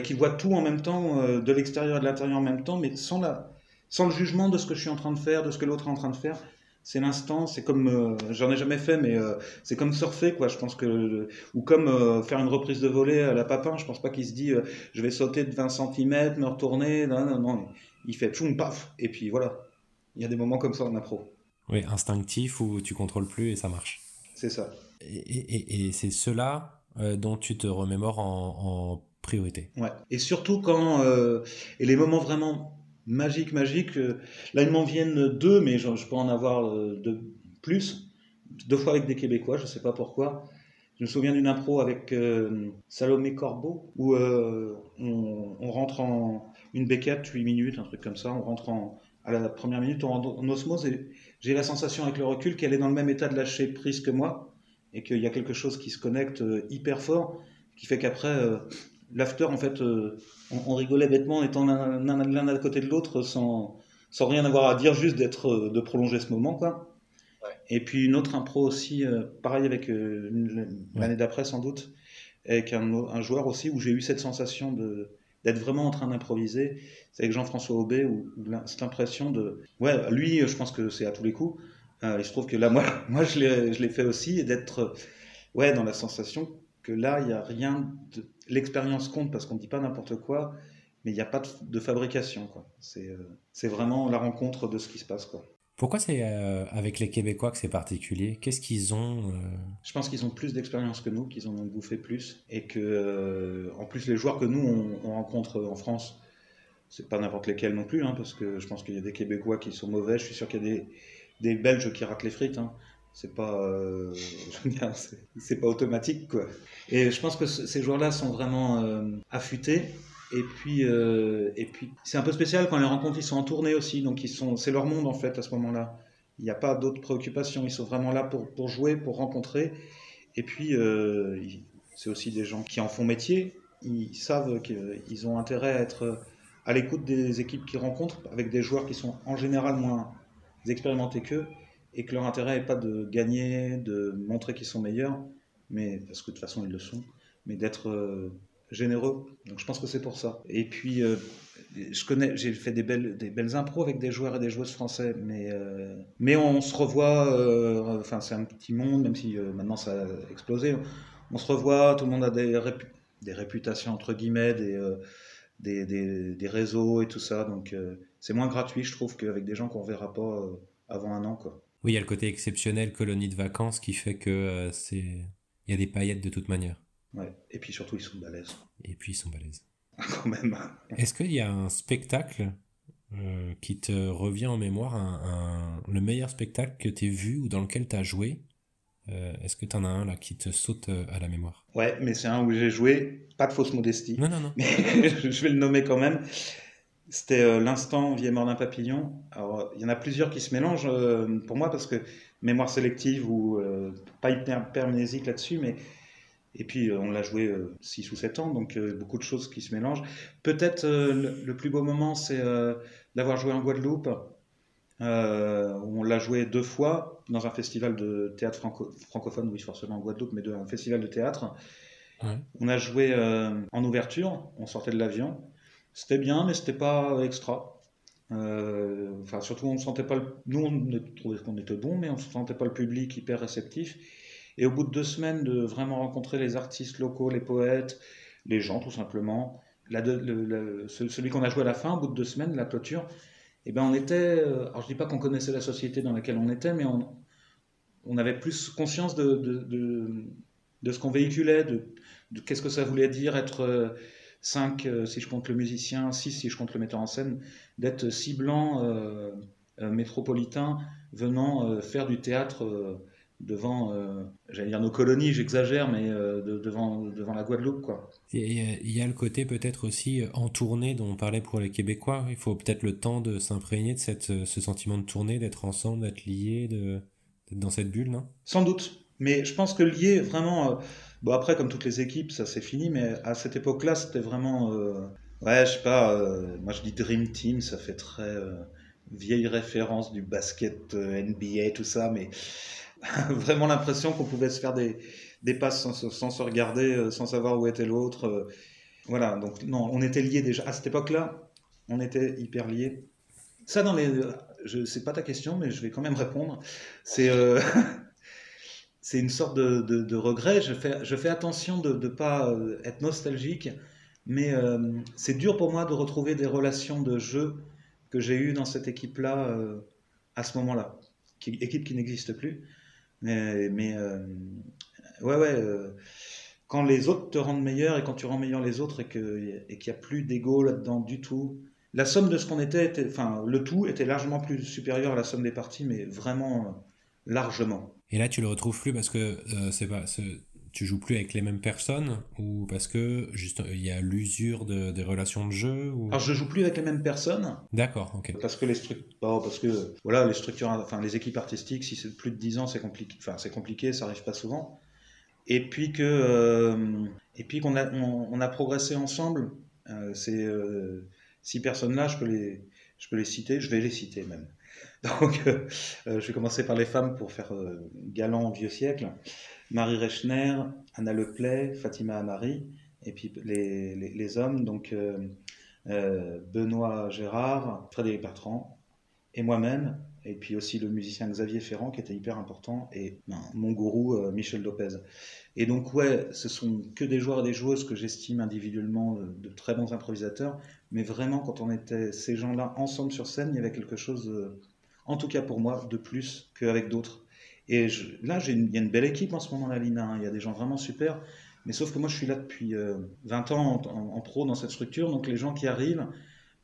qui voit tout en même temps, de l'extérieur et de l'intérieur en même temps, mais sans, la, sans le jugement de ce que je suis en train de faire, de ce que l'autre est en train de faire c'est l'instant, c'est comme, euh, j'en ai jamais fait, mais euh, c'est comme surfer, quoi. Je pense que, ou comme euh, faire une reprise de volée à la papin. Je pense pas qu'il se dit, je vais sauter de 20 cm, me retourner. Non, non, non. Il fait tchoum, paf, et puis voilà. Il y a des moments comme ça en impro. Oui, instinctif où tu contrôles plus et ça marche. C'est ça. Et, et, c'est cela dont tu te remémores en, en priorité. Ouais. Et surtout quand, et les moments vraiment magique, magique. Euh, là, ils m'en viennent deux, mais je, peux en avoir euh, de plus. Deux fois avec des Québécois, je ne sais pas pourquoi. Je me souviens d'une impro avec euh, Salomé Corbeau, où on, rentre en une bécate, 8 minutes, un truc comme ça. On rentre en, à la première minute, on rentre en osmose, et j'ai la sensation avec le recul qu'elle est dans le même état de lâcher prise que moi, et qu'il y a quelque chose qui se connecte hyper fort, qui fait qu'après, l'after, en fait, euh, on, rigolait bêtement en étant l'un à côté de l'autre sans, sans rien avoir à dire, juste d'être, euh, de prolonger ce moment, quoi. Et puis une autre impro aussi, euh, pareil avec l'année d'après sans doute, avec un, joueur aussi où j'ai eu cette sensation de d'être vraiment en train d'improviser. C'est avec Jean-François Aubé où, cette impression de, ouais, lui, je pense que c'est à tous les coups. il se trouve que là, moi, moi, je l'ai fait aussi et d'être, ouais, dans la sensation que là, il n'y a rien de... L'expérience compte parce qu'on ne dit pas n'importe quoi, mais il n'y a pas de, fabrication. Euh, c'est vraiment la rencontre de ce qui se passe. Quoi. Pourquoi c'est euh, avec les Québécois que c'est particulier? Qu'est-ce qu'ils ont euh? Je pense qu'ils ont plus d'expérience que nous, qu'ils en ont bouffé plus, et que, en plus, les joueurs que nous, on, rencontre en France, c'est pas n'importe lesquels non plus, hein, parce que je pense qu'il y a des Québécois qui sont mauvais, je suis sûr qu'il y a des, des Belges qui ratent les frites. Hein c'est pas euh, c'est pas automatique quoi. Et je pense que ces joueurs là sont vraiment euh, affûtés. Et puis euh, et puis c'est un peu spécial quand les rencontres ils sont en tournée aussi. Donc ils sont c'est leur monde en fait à ce moment là il n'y a pas d'autres préoccupations. Ils sont vraiment là pour, pour jouer pour rencontrer. Et puis c'est aussi des gens qui en font métier. Ils savent qu'ils ont intérêt à être à l'écoute des équipes qu'ils rencontrent avec des joueurs qui sont en général moins expérimentés qu'eux et que leur intérêt n'est pas de gagner, de montrer qu'ils sont meilleurs, mais parce que de toute façon ils le sont, mais d'être euh, généreux. Donc je pense que c'est pour ça. Et puis euh, je connais, j'ai fait des belles, des belles impros avec des joueurs et des joueuses français, mais euh, mais on se revoit. enfin c'est un petit monde, même si maintenant ça a explosé. On se revoit, tout le monde a des, des réputations entre guillemets, des des, des, des, réseaux et tout ça. Donc c'est moins gratuit, je trouve, qu'avec des gens qu'on verra pas avant un an, quoi. Oui, il y a le côté exceptionnel, colonie de vacances, qui fait que euh, c'est. Il y a des paillettes de toute manière. Ouais, et puis surtout, ils sont balèzes. Et puis, ils sont balèzes. Quand même. Est-ce qu'il y a un spectacle euh, qui te revient en mémoire, un, le meilleur spectacle que tu as vu ou dans lequel tu as joué? Euh, Est-ce que tu en as un là qui te saute à la mémoire? Ouais, mais c'est un où j'ai joué, pas de fausse modestie. Non, non, non. Mais je vais le nommer quand même. C'était euh, l'instant Vie mort d'un papillon. Alors, il y en a plusieurs qui se mélangent euh, pour moi parce que mémoire sélective ou euh, pas hyper permnésique là-dessus, mais et puis on l'a joué 6 ou 7 ans, donc beaucoup de choses qui se mélangent. Peut-être le, plus beau moment, c'est d'avoir joué en Guadeloupe. on l'a joué deux fois dans un festival de théâtre francophone, oui forcément en Guadeloupe, mais de, un festival de théâtre. On a joué en ouverture, on sortait de l'avion. C'était bien, mais c'était pas extra. Euh, enfin, surtout, on ne sentait pas. Le... Nous, on trouvait qu'on était bon, mais on ne sentait pas le public hyper réceptif. Et au bout de deux semaines de vraiment rencontrer les artistes locaux, les poètes, les gens, tout simplement, celui qu'on a joué à la fin, au bout de deux semaines, la clôture, eh ben on était. Euh, alors, je dis pas qu'on connaissait la société dans laquelle on était, mais on, avait plus conscience de, de, de, ce qu'on véhiculait, de, qu'est-ce que ça voulait dire être euh, 5 euh, si je compte le musicien, 6 si je compte le metteur en scène, d'être si blanc euh, euh, métropolitain venant faire du théâtre devant, j'allais dire nos colonies, j'exagère, mais devant, devant la Guadeloupe. Quoi. Il y a le côté peut-être aussi en tournée dont on parlait pour les Québécois. Il faut peut-être le temps de s'imprégner de cette, ce sentiment de tournée, d'être ensemble, d'être lié, d'être dans cette bulle, non? Sans doute. Mais je pense que lié, vraiment, Bon, après, comme toutes les équipes, ça c'est fini, mais à cette époque-là, c'était vraiment. Euh, ouais, je sais pas, euh, moi je dis Dream Team, ça fait très. Euh, vieille référence du basket NBA, tout ça, mais vraiment l'impression qu'on pouvait se faire des, des passes sans, sans, se regarder, sans savoir où était l'autre. Voilà, donc non, on était liés déjà. À cette époque-là, on était hyper liés. Ça, dans les. Je sais pas ta question, mais je vais quand même répondre. C'est. Euh... c'est une sorte de, de, regret. Je fais, je fais attention de ne pas être nostalgique, mais euh, c'est dur pour moi de retrouver des relations de jeu que j'ai eues dans cette équipe-là euh, à ce moment-là. Qui, équipe qui n'existe plus. Mais, mais euh, ouais, ouais. quand les autres te rendent meilleur et quand tu rends meilleur les autres et qu'il et n'y a plus d'ego là-dedans du tout, la somme de ce qu'on était, était, enfin, le tout était largement plus supérieur à la somme des parties, mais vraiment largement. Et là, tu le retrouves plus parce que euh, c'est pas, tu joues plus avec les mêmes personnes ou parce que juste il y a l'usure de, des relations de jeu ou... Alors je joue plus avec les mêmes personnes. D'accord, ok. Parce que les structures, oh, parce que voilà, les structures, enfin les équipes artistiques, si c'est plus de 10 ans, c'est compliqué. Enfin c'est compliqué, ça arrive pas souvent. Et puis que, euh, et puis qu'on a, on, on, a progressé ensemble. Euh, ces euh, six personnes-là, je peux les, je peux les citer, je vais les citer même. Donc, euh, je vais commencer par les femmes pour faire euh, galant vieux siècle. Marie Rechner, Anna Leplay, Fatima Amari, et puis les, les, les hommes, donc euh, euh Benoît Gérard, Frédéric Bertrand, et moi-même, et puis aussi le musicien Xavier Ferrand qui était hyper important, et ben, mon gourou euh, Michel Lopez. Et donc, ouais, ce sont que des joueurs et des joueuses que j'estime individuellement de, très bons improvisateurs, mais vraiment, quand on était ces gens-là ensemble sur scène, il y avait quelque chose. Euh, en tout cas pour moi, de plus qu'avec d'autres. Et je, là, il y a une belle équipe en ce moment, la Lina. Hein. Il y a des gens vraiment super. Mais sauf que moi, je suis là depuis euh, 20 ans en, en, en, pro dans cette structure. Donc les gens qui arrivent,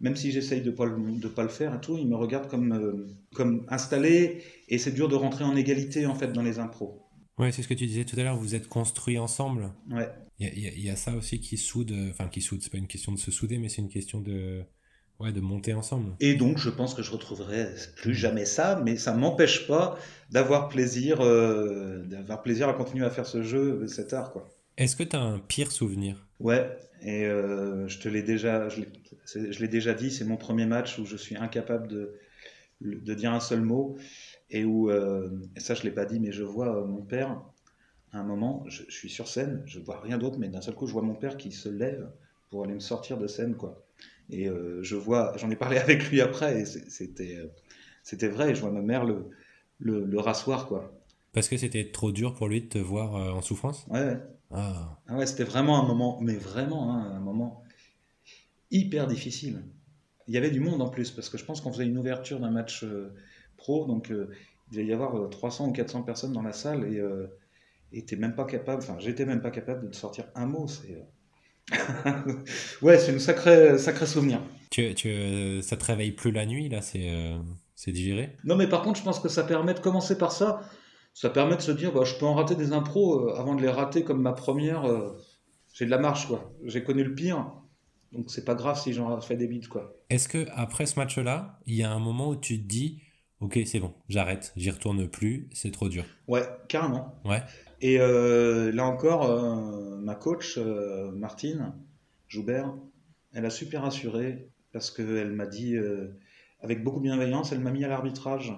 même si j'essaye de ne pas, de pas le faire et tout, ils me regardent comme, euh, comme installé. Et c'est dur de rentrer en égalité, en fait, dans les impros. Ouais, c'est ce que tu disais tout à l'heure, vous êtes construits ensemble. Ouais. Il y a, y, y a, ça aussi qui soude, enfin qui soude, c'est pas une question de se souder, mais c'est une question de, Ouais, de monter ensemble. Et donc, je pense que je retrouverai plus jamais ça, mais ça m'empêche pas d'avoir plaisir, euh, d'avoir plaisir à continuer à faire ce jeu, cet art, quoi. Est-ce que tu as un pire souvenir? Ouais, et euh, je te l'ai déjà, je l'ai déjà dit, c'est mon premier match où je suis incapable de, de dire un seul mot et où, euh, et ça je l'ai pas dit, mais je vois mon père à un moment, je, je suis sur scène, je vois rien d'autre, mais d'un seul coup, je vois mon père qui se lève pour aller me sortir de scène, quoi. Et euh, je vois, j'en ai parlé avec lui après, et c'était, euh, c'était vrai. Et je vois ma mère le, le, le rasseoir, quoi. Parce que c'était trop dur pour lui de te voir euh, en souffrance? Ouais. ouais. Ah. ah ouais, c'était vraiment un moment, mais vraiment hein, un moment hyper difficile. Il y avait du monde en plus, parce que je pense qu'on faisait une ouverture d'un match euh, pro, donc euh, il devait y avoir 300 ou 400 personnes dans la salle, et euh, était même pas capable, enfin j'étais même pas capable de sortir un mot. C'est ouais, c'est une sacrée, sacré souvenir. Tu, tu, ça te réveille plus la nuit, là, c'est euh, digéré? Non, mais par contre, je pense que ça permet de commencer par ça. Ça permet de se dire, bah, je peux en rater des impros euh, avant de les rater comme ma première. Euh, J'ai de la marche, quoi. J'ai connu le pire. Donc, c'est pas grave si j'en fais des bides, quoi. Est-ce que après ce match-là, il y a un moment où tu te dis, ok, c'est bon, j'arrête, j'y retourne plus, c'est trop dur? Ouais, carrément. Ouais. Et euh, là encore, euh, ma coach, euh, Martine Joubert, elle a super assuré parce qu'elle m'a dit, avec beaucoup de bienveillance, elle m'a mis à l'arbitrage,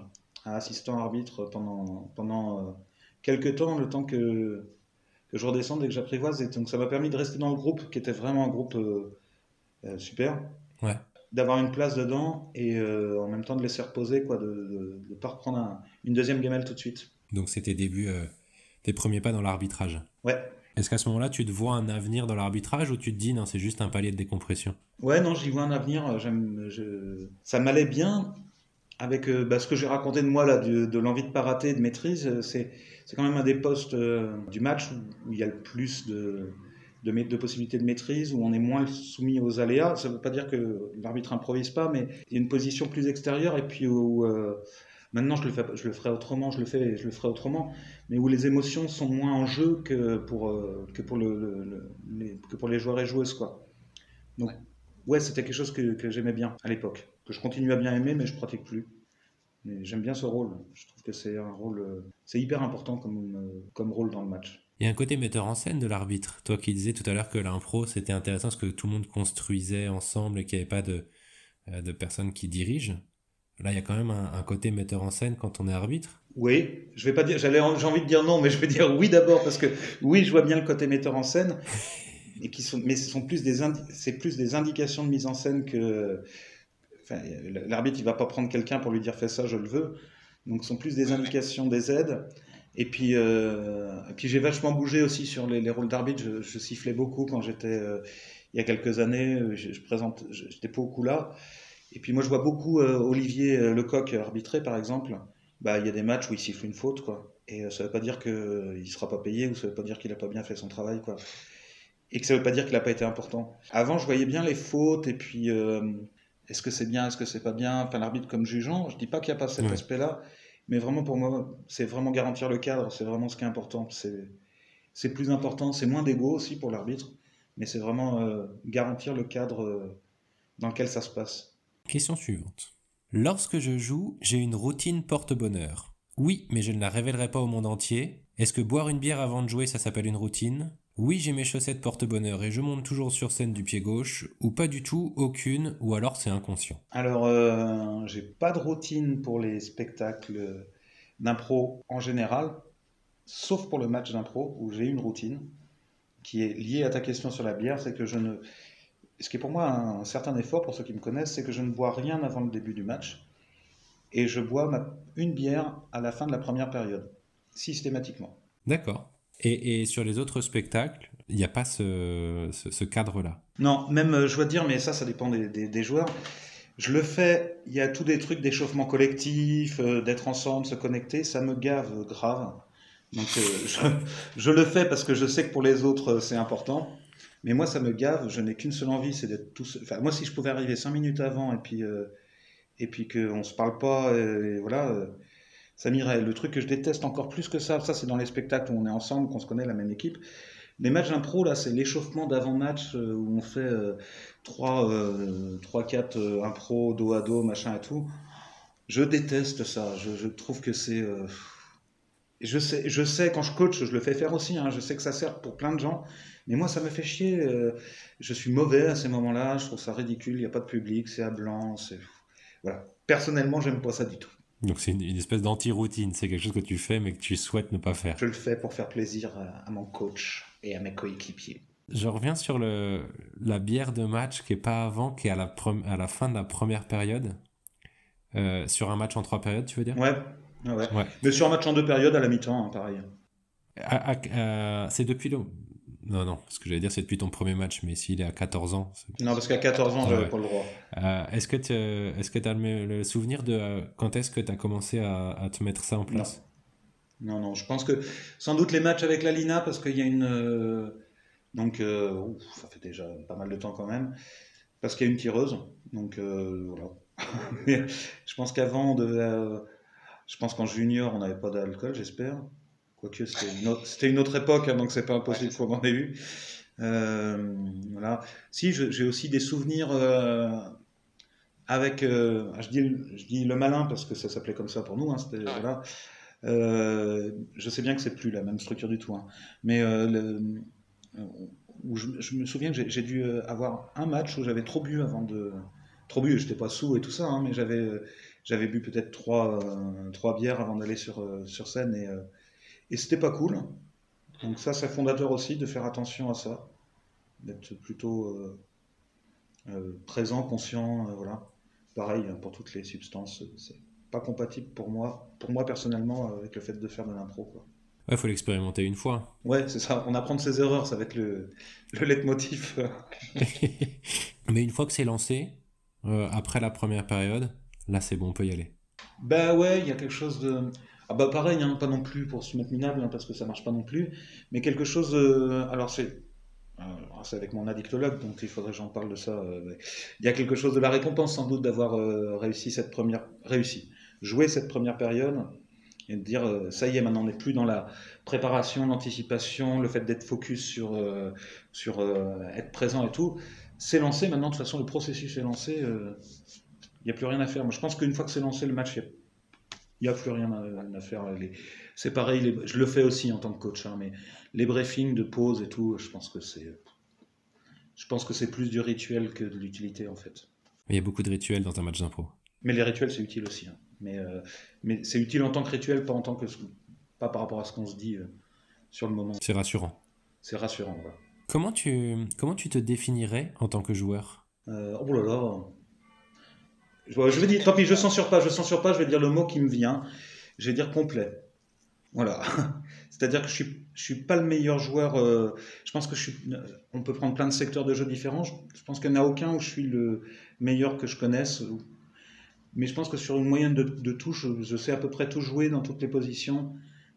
à assistant arbitre pendant, pendant quelques temps, le temps que, que je redescende et que j'apprivoise. Et donc ça m'a permis de rester dans le groupe, qui était vraiment un groupe super. Ouais. D'avoir une place dedans et en même temps de laisser reposer, quoi, de ne pas reprendre un, une deuxième gamelle tout de suite. Donc c'était début tes premiers pas dans l'arbitrage. Ouais. Est-ce qu'à ce moment-là, tu te vois un avenir dans l'arbitrage ou tu te dis non, c'est juste un palier de décompression? Ouais, non, j'y vois un avenir. Je... Ça m'allait bien avec euh, bah, ce que j'ai raconté de moi, là, de, de l'envie de pas rater, de maîtrise. C'est, c'est quand même un des postes euh, du match où, où, il y a le plus de, de, de, possibilités de maîtrise, où on est moins soumis aux aléas. Ça ne veut pas dire que l'arbitre improvise pas, mais il y a une position plus extérieure et puis où. Euh, Maintenant, je le, fais, je le ferai autrement, je le fais, je le ferai autrement, mais où les émotions sont moins en jeu que pour, euh, que pour, le, le, les, que pour les joueurs et joueuses. Quoi. Donc, ouais, ouais c'était quelque chose que, que j'aimais bien à l'époque, que je continue à bien aimer, mais je pratique plus. Mais j'aime bien ce rôle. Je trouve que c'est un rôle, c'est hyper important comme, comme rôle dans le match. Il y a un côté metteur en scène de l'arbitre. Toi qui disais tout à l'heure que l'impro c'était intéressant parce que tout le monde construisait ensemble et qu'il n'y avait pas de, de personnes qui dirigent. Là, il y a quand même un, côté metteur en scène quand on est arbitre. Oui, je vais pas dire, j'allais, j'ai envie de dire non, mais je vais dire oui d'abord parce que oui, je vois bien le côté metteur en scène, et qui sont, mais ce sont plus des, c'est plus des indications de mise en scène que, enfin, l'arbitre il va pas prendre quelqu'un pour lui dire fais ça, je le veux, donc ce sont plus des indications, des aides. Et puis, euh, et puis j'ai vachement bougé aussi sur les, rôles d'arbitre. Je, sifflais beaucoup quand j'étais, euh, il y a quelques années, je, je présente, j'étais pas beaucoup là. Et puis moi, je vois beaucoup euh, Olivier euh, Lecoq arbitrer, par exemple. Bah, il y a des matchs où il siffle une faute, quoi. Et euh, ça ne veut pas dire qu'il ne sera pas payé ou ça ne veut pas dire qu'il n'a pas bien fait son travail, quoi. Et que ça ne veut pas dire qu'il n'a pas été important. Avant, je voyais bien les fautes et puis est-ce que c'est bien, est-ce que c'est pas bien? Enfin, l'arbitre comme jugeant, je dis pas qu'il n'y a pas cet aspect-là, mais vraiment pour moi, c'est vraiment garantir le cadre, c'est vraiment ce qui est important. C'est plus important, c'est moins d'ego aussi pour l'arbitre, mais c'est vraiment garantir le cadre dans lequel ça se passe. Question suivante. Lorsque je joue, j'ai une routine porte-bonheur. Oui, mais je ne la révélerai pas au monde entier. Est-ce que boire une bière avant de jouer, ça s'appelle une routine? Oui, j'ai mes chaussettes porte-bonheur et je monte toujours sur scène du pied gauche, ou pas du tout, aucune, ou alors c'est inconscient. Alors, euh, j'ai pas de routine pour les spectacles d'impro en général, sauf pour le match d'impro où j'ai une routine qui est liée à ta question sur la bière, c'est que je ne ce qui est pour moi un, certain effort, pour ceux qui me connaissent, c'est que je ne bois rien avant le début du match. Et je bois une bière à la fin de la première période, systématiquement. D'accord. Et, sur les autres spectacles, il n'y a pas ce, cadre-là? Non, même, euh, je dois dire, mais ça, ça dépend des, joueurs. Je le fais, il y a tous des trucs d'échauffement collectif, euh, d'être ensemble, se connecter, ça me gave grave. Donc euh, je, je, le fais parce que je sais que pour les autres, c'est important. Mais moi, ça me gave. Je n'ai qu'une seule envie, c'est d'être tout seul. Enfin, moi, si je pouvais arriver cinq minutes avant et puis, euh, et puis qu'on se parle pas, et, voilà, euh, ça m'irait. Le truc que je déteste encore plus que ça, ça, c'est dans les spectacles où on est ensemble, qu'on se connaît, la même équipe. Les matchs d'impro, là, c'est l'échauffement d'avant-match euh, où on fait 3, 3, 4 impro, dos à dos, machin et tout. Je déteste ça. Je, je trouve que c'est. Je sais, je sais, quand je coach, je le fais faire aussi. Hein, je sais que ça sert pour plein de gens. Mais moi, ça me fait chier. Euh, je suis mauvais à ces moments-là. Je trouve ça ridicule. Il n'y a pas de public. C'est à blanc. C'est voilà. Personnellement, j'aime pas ça du tout. Donc c'est une, espèce d'anti-routine. C'est quelque chose que tu fais, mais que tu souhaites ne pas faire. Je le fais pour faire plaisir à, mon coach et à mes coéquipiers. Je reviens sur le, la bière de match qui est pas avant, qui est à la, à la fin de la première période. Euh, sur un match en trois périodes, tu veux dire? Ouais. Ouais. Mais sur un match en deux périodes, à la mi-temps, hein, pareil. c'est depuis le, non, non, ce que j'allais dire, c'est depuis ton premier match, mais s'il est à 14 ans. Non, parce qu'à 14 ans, j'avais pas le droit. Euh, est-ce que tu est as le, souvenir de euh, quand est-ce que tu as commencé à, te mettre ça en place? Non. non. je pense que sans doute les matchs avec la Lina, parce qu'il y a une. Euh, donc, ça fait déjà pas mal de temps quand même, parce qu'il y a une tireuse. Donc, voilà. mais je pense qu'avant, je pense qu'en junior, on n'avait pas d'alcool, j'espère. Quoique c'était une, autre époque, hein, donc c'est pas impossible qu'on en ait eu. Euh, voilà. Si, j'ai aussi des souvenirs euh, avec. Euh, je, dis, je dis le malin parce que ça s'appelait comme ça pour nous. Hein, voilà. je sais bien que c'est plus la même structure du tout. Hein, mais où je, me souviens que j'ai dû avoir un match où j'avais trop bu avant de. Trop bu, j'étais pas sous et tout ça, mais j'avais j'avais bu peut-être trois, trois bières avant d'aller sur, sur scène et et c'était pas cool. Donc ça, c'est fondateur aussi de faire attention à ça, d'être plutôt euh, euh, présent, conscient, euh, voilà. Pareil hein, pour toutes les substances, c'est pas compatible pour moi, pour moi personnellement, avec le fait de faire de l'impro. Quoi. Ouais, faut l'expérimenter une fois. Ouais, c'est ça. On apprend de ses erreurs, ça va être le, le leitmotiv. Mais une fois que c'est lancé, après la première période, là c'est bon, on peut y aller. Bah ouais, il y a quelque chose de. Ah bah pareil, hein, pas non plus pour se mettre minable, hein, parce que ça marche pas non plus, mais quelque chose... Euh, alors c'est... Euh, c'est avec mon addictologue, donc il faudrait que j'en parle de ça. Euh, il y a quelque chose de la récompense sans doute d'avoir réussi cette première... Réussi. Jouer cette première période, et de dire ça y est maintenant on n'est plus dans la préparation, l'anticipation, le fait d'être focus sur, sur être présent et tout. C'est lancé maintenant, de toute façon le processus est lancé, il n'y a plus rien à faire. Moi je pense qu'une fois que c'est lancé le match, il n'y a plus rien à, faire. C'est pareil, je le fais aussi en tant que coach, hein, mais les briefings de pause et tout, je pense que c'est, je pense que c'est plus du rituel que de l'utilité en fait. il y a beaucoup de rituels dans un match d'impro. Mais les rituels, c'est utile aussi. Hein. Mais, mais c'est utile en tant que rituel, pas en tant que pas par rapport à ce qu'on se dit sur le moment. C'est rassurant. C'est rassurant. Voilà. Comment tu comment tu te définirais en tant que joueur? Oh là là. Je vais dire, tant pis, je censure pas, je censure pas, je vais dire le mot qui me vient. Je vais dire complet. Voilà. C'est-à-dire que je suis, je suis pas le meilleur joueur. Euh, je pense que je suis. On peut prendre plein de secteurs de jeux différents. Je, pense qu'il n'y en a aucun où je suis le meilleur que je connaisse. Mais je pense que sur une moyenne de, de touches, je, sais à peu près tout jouer dans toutes les positions,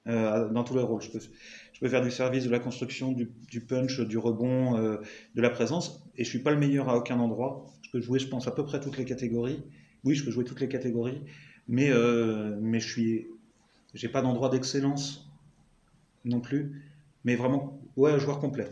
euh, dans tous les rôles. Je peux, je peux, faire du service, de la construction, du, du punch, du rebond, euh, de la présence. Et je suis pas le meilleur à aucun endroit. Je peux jouer, je pense, à peu près toutes les catégories. Oui, je peux jouer toutes les catégories, mais, euh, mais je suis, j'ai pas d'endroit d'excellence non plus, mais vraiment, ouais, un joueur complet.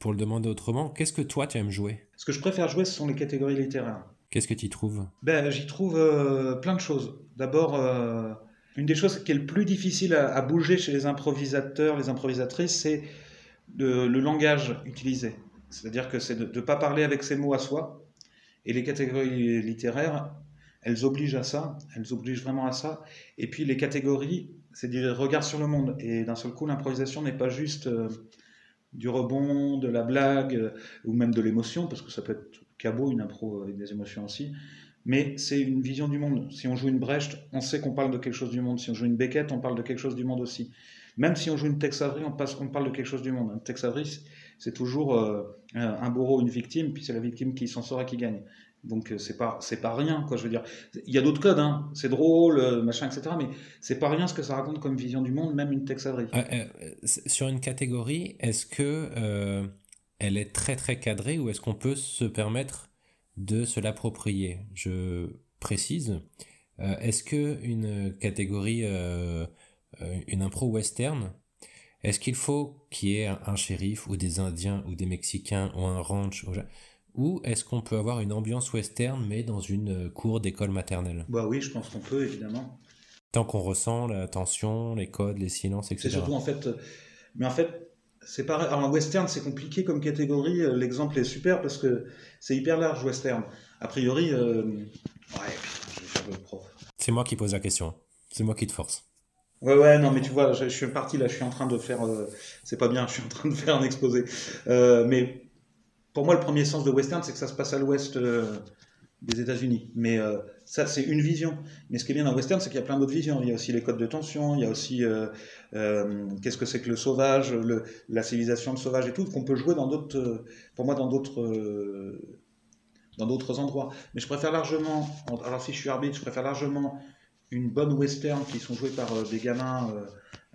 Pour le demander autrement, qu'est-ce que toi tu aimes jouer? Ce que je préfère jouer, ce sont les catégories littéraires. Qu'est-ce que tu y trouves? Ben, J'y trouve euh, plein de choses. D'abord, euh, une des choses qui est le plus difficile à, bouger chez les improvisateurs, les improvisatrices, c'est le, langage utilisé. C'est-à-dire que c'est de ne pas parler avec ses mots à soi. Et les catégories littéraires, elles obligent à ça, elles obligent vraiment à ça. Et puis les catégories, c'est des regards sur le monde. Et d'un seul coup, l'improvisation n'est pas juste euh, du rebond, de la blague, euh, ou même de l'émotion, parce que ça peut être cabot, une impro avec des émotions aussi. Mais c'est une vision du monde. Si on joue une Brecht, on sait qu'on parle de quelque chose du monde. Si on joue une Beckett, on parle de quelque chose du monde aussi. Même si on joue une Tex on, passe, on parle de quelque chose du monde. Un c'est toujours euh, un bourreau, une victime, puis c'est la victime qui s'en sort et qui gagne. Donc euh, c'est pas pas rien quoi je veux dire. Il y a d'autres codes hein. c'est drôle euh, machin etc. Mais c'est pas rien ce que ça raconte comme vision du monde même une Tex. Euh, sur une catégorie est-ce que elle est très très cadrée ou est-ce qu'on peut se permettre de se l'approprier? Je précise. est-ce que une catégorie une impro western est-ce qu'il faut qu'il y ait un shérif ou des Indiens ou des Mexicains ou un ranch ou est-ce qu'on peut avoir une ambiance western mais dans une euh, cour d'école maternelle? Bah oui, je pense qu'on peut évidemment. Tant qu'on ressent la tension, les codes, les silences, etc. C'est surtout en fait, euh, mais en fait, c'est pareil. Alors western, c'est compliqué comme catégorie. Euh, l'exemple est super parce que c'est hyper large western. A priori, ouais, je vais faire le prof. C'est moi qui pose la question. C'est moi qui te force. Ouais, ouais, non, mais tu vois, je, suis parti là, je suis en train de faire. c'est pas bien, je suis en train de faire un exposé. mais pour moi, le premier sens de western, c'est que ça se passe à l'ouest euh, des États-Unis. Mais euh, ça, c'est une vision. Mais ce qui est bien dans western, c'est qu'il y a plein d'autres visions. Il y a aussi les codes de tension, il y a aussi euh, qu'est-ce que c'est que le sauvage, le, la civilisation de sauvage et tout, qu'on peut jouer dans d'autres, pour moi, dans d'autres, dans d'autres endroits. Mais je préfère largement, alors si je suis arbitre, je préfère largement une bonne western qui sont jouées par des gamins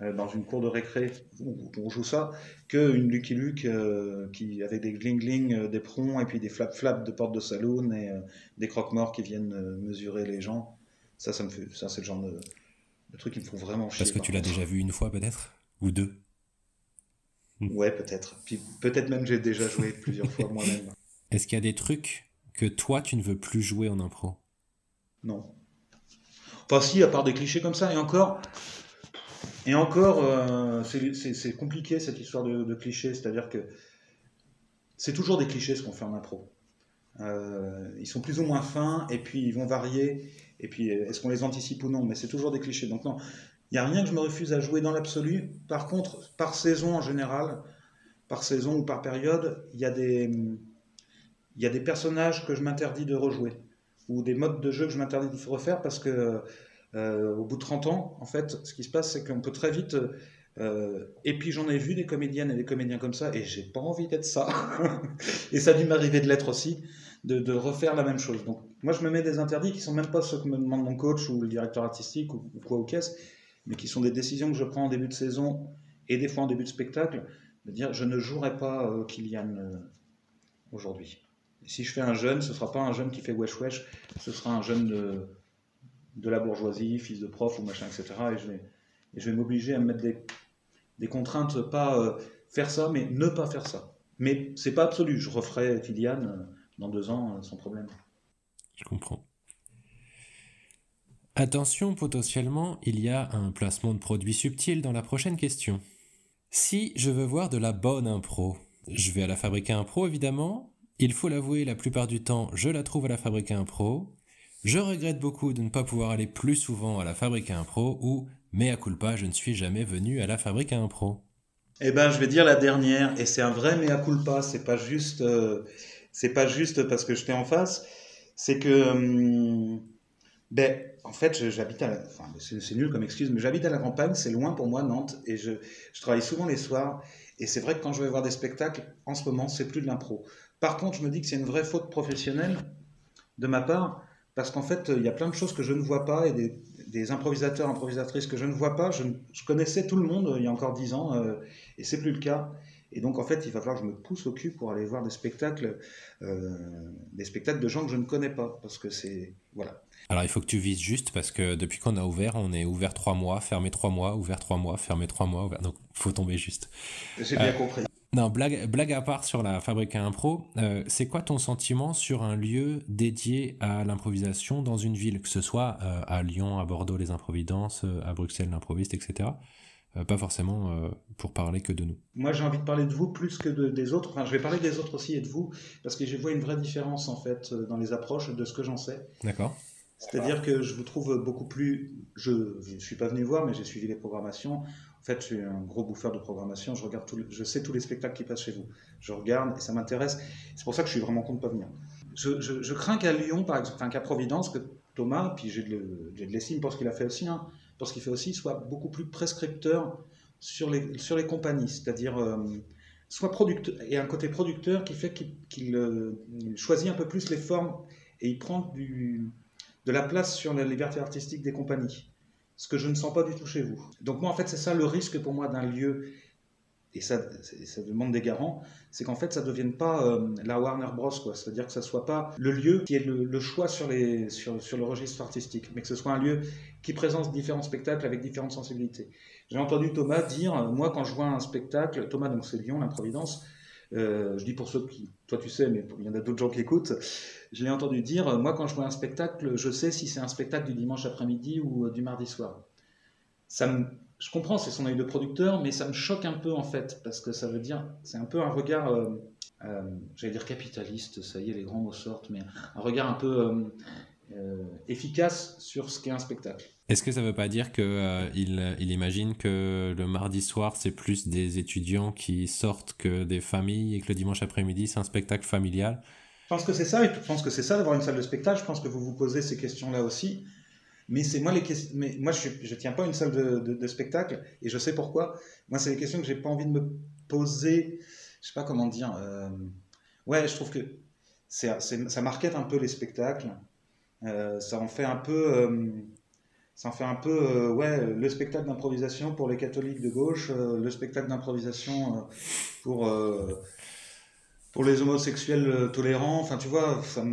euh, dans une cour de récré où on joue ça, qu'une Lucky Luke euh, qui avec des gling gling, euh, des prongs et puis des flap flap de porte de saloon et des croque-morts qui viennent mesurer les gens. Ça, ça me fait, ça c'est le genre de, de truc qui me font vraiment chier. Parce que tu l'as déjà vu une fois peut-être? Ou deux? Ouais, peut-être. Puis peut-être même j'ai déjà joué plusieurs fois moi-même. Est-ce qu'il y a des trucs que toi tu ne veux plus jouer en impro? Non. Enfin si, à part des clichés comme ça, et encore, et encore, euh, c'est compliqué cette histoire de, clichés, c'est-à-dire que c'est toujours des clichés ce qu'on fait en impro. Euh, ils sont plus ou moins fins, et puis ils vont varier, et puis est-ce qu'on les anticipe ou non, mais c'est toujours des clichés. Donc non, il n'y a rien que je me refuse à jouer dans l'absolu. Par contre, par saison en général, par saison ou par période, il y a des, il y a des personnages que je m'interdis de rejouer, ou des modes de jeu que je m'interdis de refaire parce que euh, au bout de 30 ans, en fait, ce qui se passe, c'est qu'on peut très vite. Euh, et puis j'en ai vu des comédiennes et des comédiens comme ça, et j'ai pas envie d'être ça. et ça a dû m'arriver de l'être aussi, de, refaire la même chose. Donc moi, je me mets des interdits qui sont même pas ceux que me demande mon coach ou le directeur artistique ou, quoi au caisse, mais qui sont des décisions que je prends en début de saison et des fois en début de spectacle, de dire je ne jouerai pas euh, Kylian aujourd'hui. Si je fais un jeune, ce sera pas un jeune qui fait wesh wesh, ce sera un jeune de la bourgeoisie, fils de prof ou machin, etc. Et je vais, m'obliger à me mettre des, des contraintes, pas euh, faire ça, mais ne pas faire ça. Mais c'est pas absolu. Je referai Kylian euh, dans deux ans euh, sans problème. Je comprends. Attention, potentiellement, il y a un placement de produit subtil dans la prochaine question. Si je veux voir de la bonne impro, je vais à la fabriquer impro évidemment. Il faut l'avouer, la plupart du temps, je la trouve à la fabriquer impro. Je regrette beaucoup de ne pas pouvoir aller plus souvent à la fabrique à impro ou mea culpa, je ne suis jamais venu à la fabrique à impro. Eh ben, je vais dire la dernière, et c'est un vrai mea culpa, c'est pas juste, euh, c'est pas juste parce que j'étais en face, c'est que, hum, ben, en fait, j'habite à, la, enfin, c'est nul comme excuse, mais j'habite à la campagne, c'est loin pour moi, Nantes, et je, je travaille souvent les soirs, et c'est vrai que quand je vais voir des spectacles, en ce moment, c'est plus de l'impro. Par contre, je me dis que c'est une vraie faute professionnelle de ma part, parce qu'en fait, il y a plein de choses que je ne vois pas et des, des improvisateurs, improvisatrices que je ne vois pas. Je, je, connaissais tout le monde euh, il y a encore dix ans euh, et c'est plus le cas. Et donc en fait, il va falloir que je me pousse au cul pour aller voir des spectacles, euh, des spectacles de gens que je ne connais pas, parce que c'est voilà. Alors il faut que tu vises juste parce que depuis qu'on a ouvert, on est ouvert trois mois, fermé trois mois, ouvert trois mois, fermé trois mois, ouvert... donc faut tomber juste. J'ai bien euh, compris. Non, blague, blague à part sur la fabrique à impro, euh, c'est quoi ton sentiment sur un lieu dédié à l'improvisation dans une ville, que ce soit euh, à Lyon, à Bordeaux les improvidances, euh, à Bruxelles l'improviste, etc. pas forcément pour parler que de nous. Moi j'ai envie de parler de vous plus que de, des autres, enfin je vais parler des autres aussi et de vous, parce que je vois une vraie différence en fait dans les approches de ce que j'en sais. D'accord. C'est-à-dire que je vous trouve beaucoup plus. Je ne suis pas venu voir, mais j'ai suivi les programmations. En fait, je suis un gros bouffeur de programmation. Je regarde tout, je sais tous les spectacles qui passent chez vous. Je regarde et ça m'intéresse. C'est pour ça que je suis vraiment content de pas venir. Je, crains qu'à Lyon, par exemple, enfin qu'à Providence, que Thomas, puis j'ai de, de l'estime pour ce qu'il a fait aussi, hein, pour ce qu'il fait aussi, soit beaucoup plus prescripteur sur les, sur les compagnies. C'est-à-dire, euh, soit producteur, et un côté producteur qui fait qu'il euh, choisit un peu plus les formes et il prend de la place sur la liberté artistique des compagnies ce que je ne sens pas du tout chez vous. Donc moi, en fait, c'est ça le risque pour moi d'un lieu, et ça, ça demande des garants, c'est qu'en fait, ça ne devienne pas euh, la Warner Bros. C'est-à-dire que ça ne soit pas le lieu qui est le, choix sur, les, sur, sur, le registre artistique, mais que ce soit un lieu qui présente différents spectacles avec différentes sensibilités. J'ai entendu Thomas dire, moi, quand je vois un spectacle, Thomas, donc c'est Lyon, l'improvidence, euh, je dis pour ceux qui, toi tu sais, mais il y en a d'autres gens qui écoutent, je l'ai entendu dire, moi quand je vois un spectacle, je sais si c'est un spectacle du dimanche après-midi ou euh, du mardi soir. Ça je comprends, c'est son œil de producteur, mais ça me choque un peu en fait, parce que ça veut dire, c'est un peu un regard, euh, j'allais dire capitaliste, ça y est, les grands mots sortent, mais un regard un peu efficace sur ce qu'est un spectacle. Est-ce que ça ne veut pas dire qu'il euh, il imagine que le mardi soir, c'est plus des étudiants qui sortent que des familles et que le dimanche après-midi, c'est un spectacle familial? Je pense que c'est ça, je pense que c'est ça d'avoir une salle de spectacle. Je pense que vous vous posez ces questions-là aussi. Mais c'est moi les questions. Mais moi, je ne tiens pas une salle de, spectacle et je sais pourquoi. Moi, c'est des questions que j'ai pas envie de me poser. Je sais pas comment dire. Euh, ouais, je trouve que ça marquette un peu les spectacles. Euh, ça en fait un peu ça en fait un peu euh, ouais, le spectacle d'improvisation pour les catholiques de gauche, euh, le spectacle d'improvisation euh, pour, pour les homosexuels tolérants. Enfin, tu vois, ça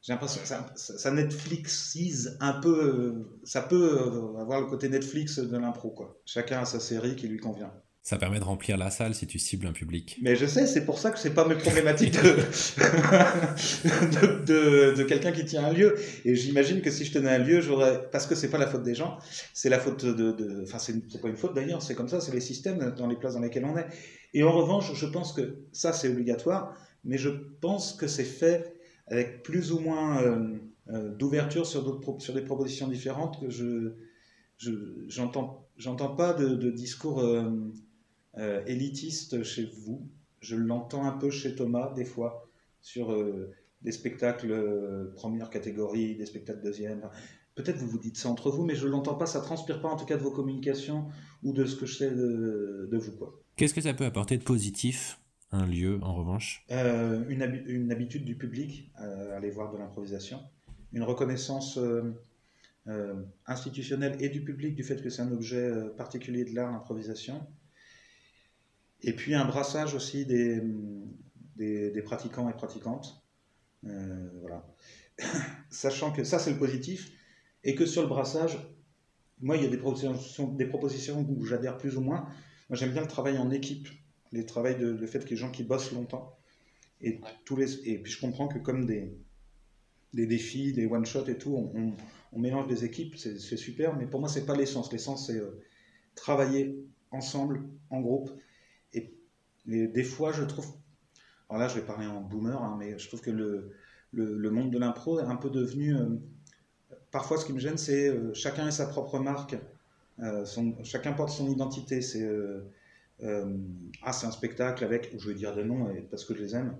j'ai l'impression que ça, ça, Netflixise un peu. ça peut avoir le côté Netflix de l'impro, quoi. Chacun a sa série qui lui convient. Ça permet de remplir la salle si tu cibles un public. Mais je sais, c'est pour ça que c'est pas mes problématiques de, de, quelqu'un qui tient un lieu. Et j'imagine que si je tenais un lieu, j'aurais. Parce que c'est pas la faute des gens, c'est la faute de. Enfin, c'est pas une faute d'ailleurs, c'est comme ça, c'est les systèmes dans les places dans lesquelles on est. Et en revanche, je pense que ça, c'est obligatoire, mais je pense que c'est fait avec plus ou moins euh, euh, d'ouverture sur, sur des propositions différentes que je. J'entends je, j'entends pas de, de discours. Euh, euh, élitiste chez vous. Je l'entends un peu chez Thomas, des fois, sur euh, des spectacles euh, première catégorie, des spectacles deuxième. Peut-être vous vous dites ça entre vous, mais je ne l'entends pas, ça transpire pas en tout cas de vos communications ou de ce que je sais de, vous. Qu'est-ce que ça peut apporter de positif un lieu en revanche? Une, une, habitude du public à aller voir de l'improvisation, une reconnaissance institutionnelle et du public du fait que c'est un objet particulier de l'art, l'improvisation, et puis un brassage aussi des, des, pratiquants et pratiquantes. Euh, voilà. Sachant que ça, c'est le positif, et que sur le brassage, moi, il y a des propositions, des propositions où j'adhère plus ou moins. Moi, j'aime bien le travail en équipe, les travail de, le fait que les gens qui bossent longtemps. Et, tous les, et puis je comprends que comme des, des défis, des one-shots et tout, on, on, mélange des équipes, c'est super, mais pour moi, c'est pas l'essence. L'essence, c'est euh, travailler ensemble, en groupe, des fois, je trouve. Alors là, je vais parler en boomer, hein, mais je trouve que le, le, monde de l'impro est un peu devenu euh, parfois, ce qui me gêne, c'est euh, chacun a sa propre marque, euh, chacun porte son identité. C'est ah, c'est un spectacle avec, je vais dire des noms et- parce que je les aime.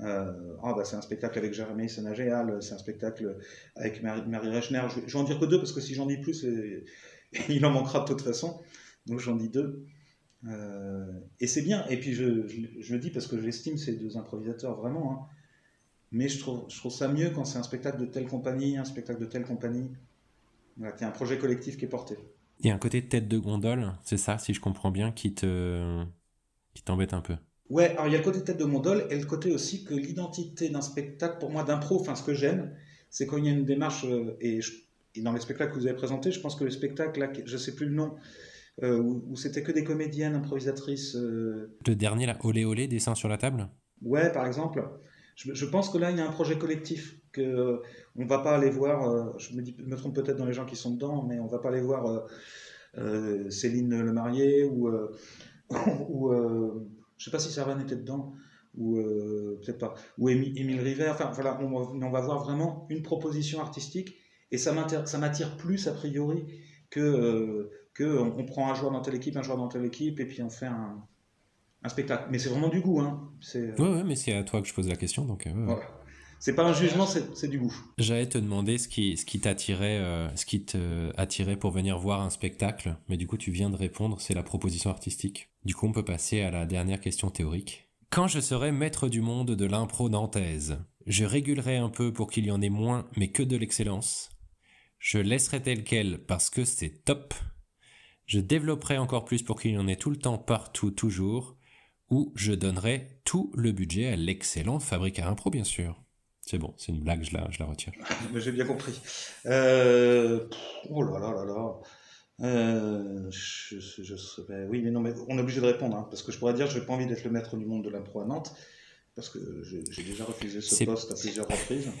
Ah, bah, c'est un spectacle avec Jérémy Sénagéal, c'est un spectacle avec Marie, Rechner. Je, vais- en dire que deux parce que si j'en dis plus, il en manquera de toute façon. Donc j'en dis deux. Euh, et c'est bien. Et puis je, je, je le dis parce que j'estime ces deux improvisateurs vraiment. hein. Mais je trouve, je trouve ça mieux quand c'est un spectacle de telle compagnie, un spectacle de telle compagnie. Voilà, qu'il y a un projet collectif qui est porté. Il y a un côté tête de gondole, c'est ça, si je comprends bien, qui te qui t'embête un peu? Ouais, alors il y a le côté tête de mondole et le côté aussi que l'identité d'un spectacle, pour moi, d'impro, enfin ce que j'aime, c'est quand il y a une démarche, euh, et, je- et dans les spectacles que vous avez présentés, je pense que le spectacle, là, je sais plus le nom, euh, où, où c'était que des comédiennes improvisatrices, euh, Le dernier là, olé olé, dessin sur la table? ouais, par exemple, je, je pense que là, il y a un projet collectif, que euh, on va pas aller voir, euh, je me, dis, je me trompe peut-être dans les gens qui sont dedans, mais on va pas aller voir euh, euh, Céline Le Marié ou, ou je sais pas si Servan était dedans ou peut-être pas ou Émi- Émile River. Enfin voilà, on va, on va voir vraiment une proposition artistique et ça m'attire plus a priori que que on, prend un joueur dans telle équipe, un joueur dans telle équipe et puis on fait un, un spectacle. Mais c'est vraiment du goût, hein. C'est euh, Ouais, ouais, mais c'est à toi que je pose la question, donc. euh, voilà. C'est pas un jugement, c'est c'est du goût. J'allais te demander ce qui, ce qui t'attirait, euh, ce qui te attirait pour venir voir un spectacle, mais du coup tu viens de répondre, c'est la proposition artistique. Du coup on peut passer à la dernière question théorique. Quand je serai maître du monde de l'impro nantaise, je régulerai un peu pour qu'il y en ait moins, mais que de l'excellence. Je laisserai tel quel parce que c'est top. Je développerai encore plus pour qu'il y en ait tout le temps, partout, toujours. Ou je donnerai tout le budget à l'excellent Fabrique à Impro, bien sûr. C'est bon, c'est une blague, je la, je la retire. Mais J'ai bien compris. Euh, oh là là là là. Euh, je, je, je serais- oui, mais non, mais on est obligé de répondre, hein, parce que je pourrais dire, je n'ai pas envie d'être le maître du monde de l'impro à Nantes, parce que j'ai déjà refusé ce poste à plusieurs reprises.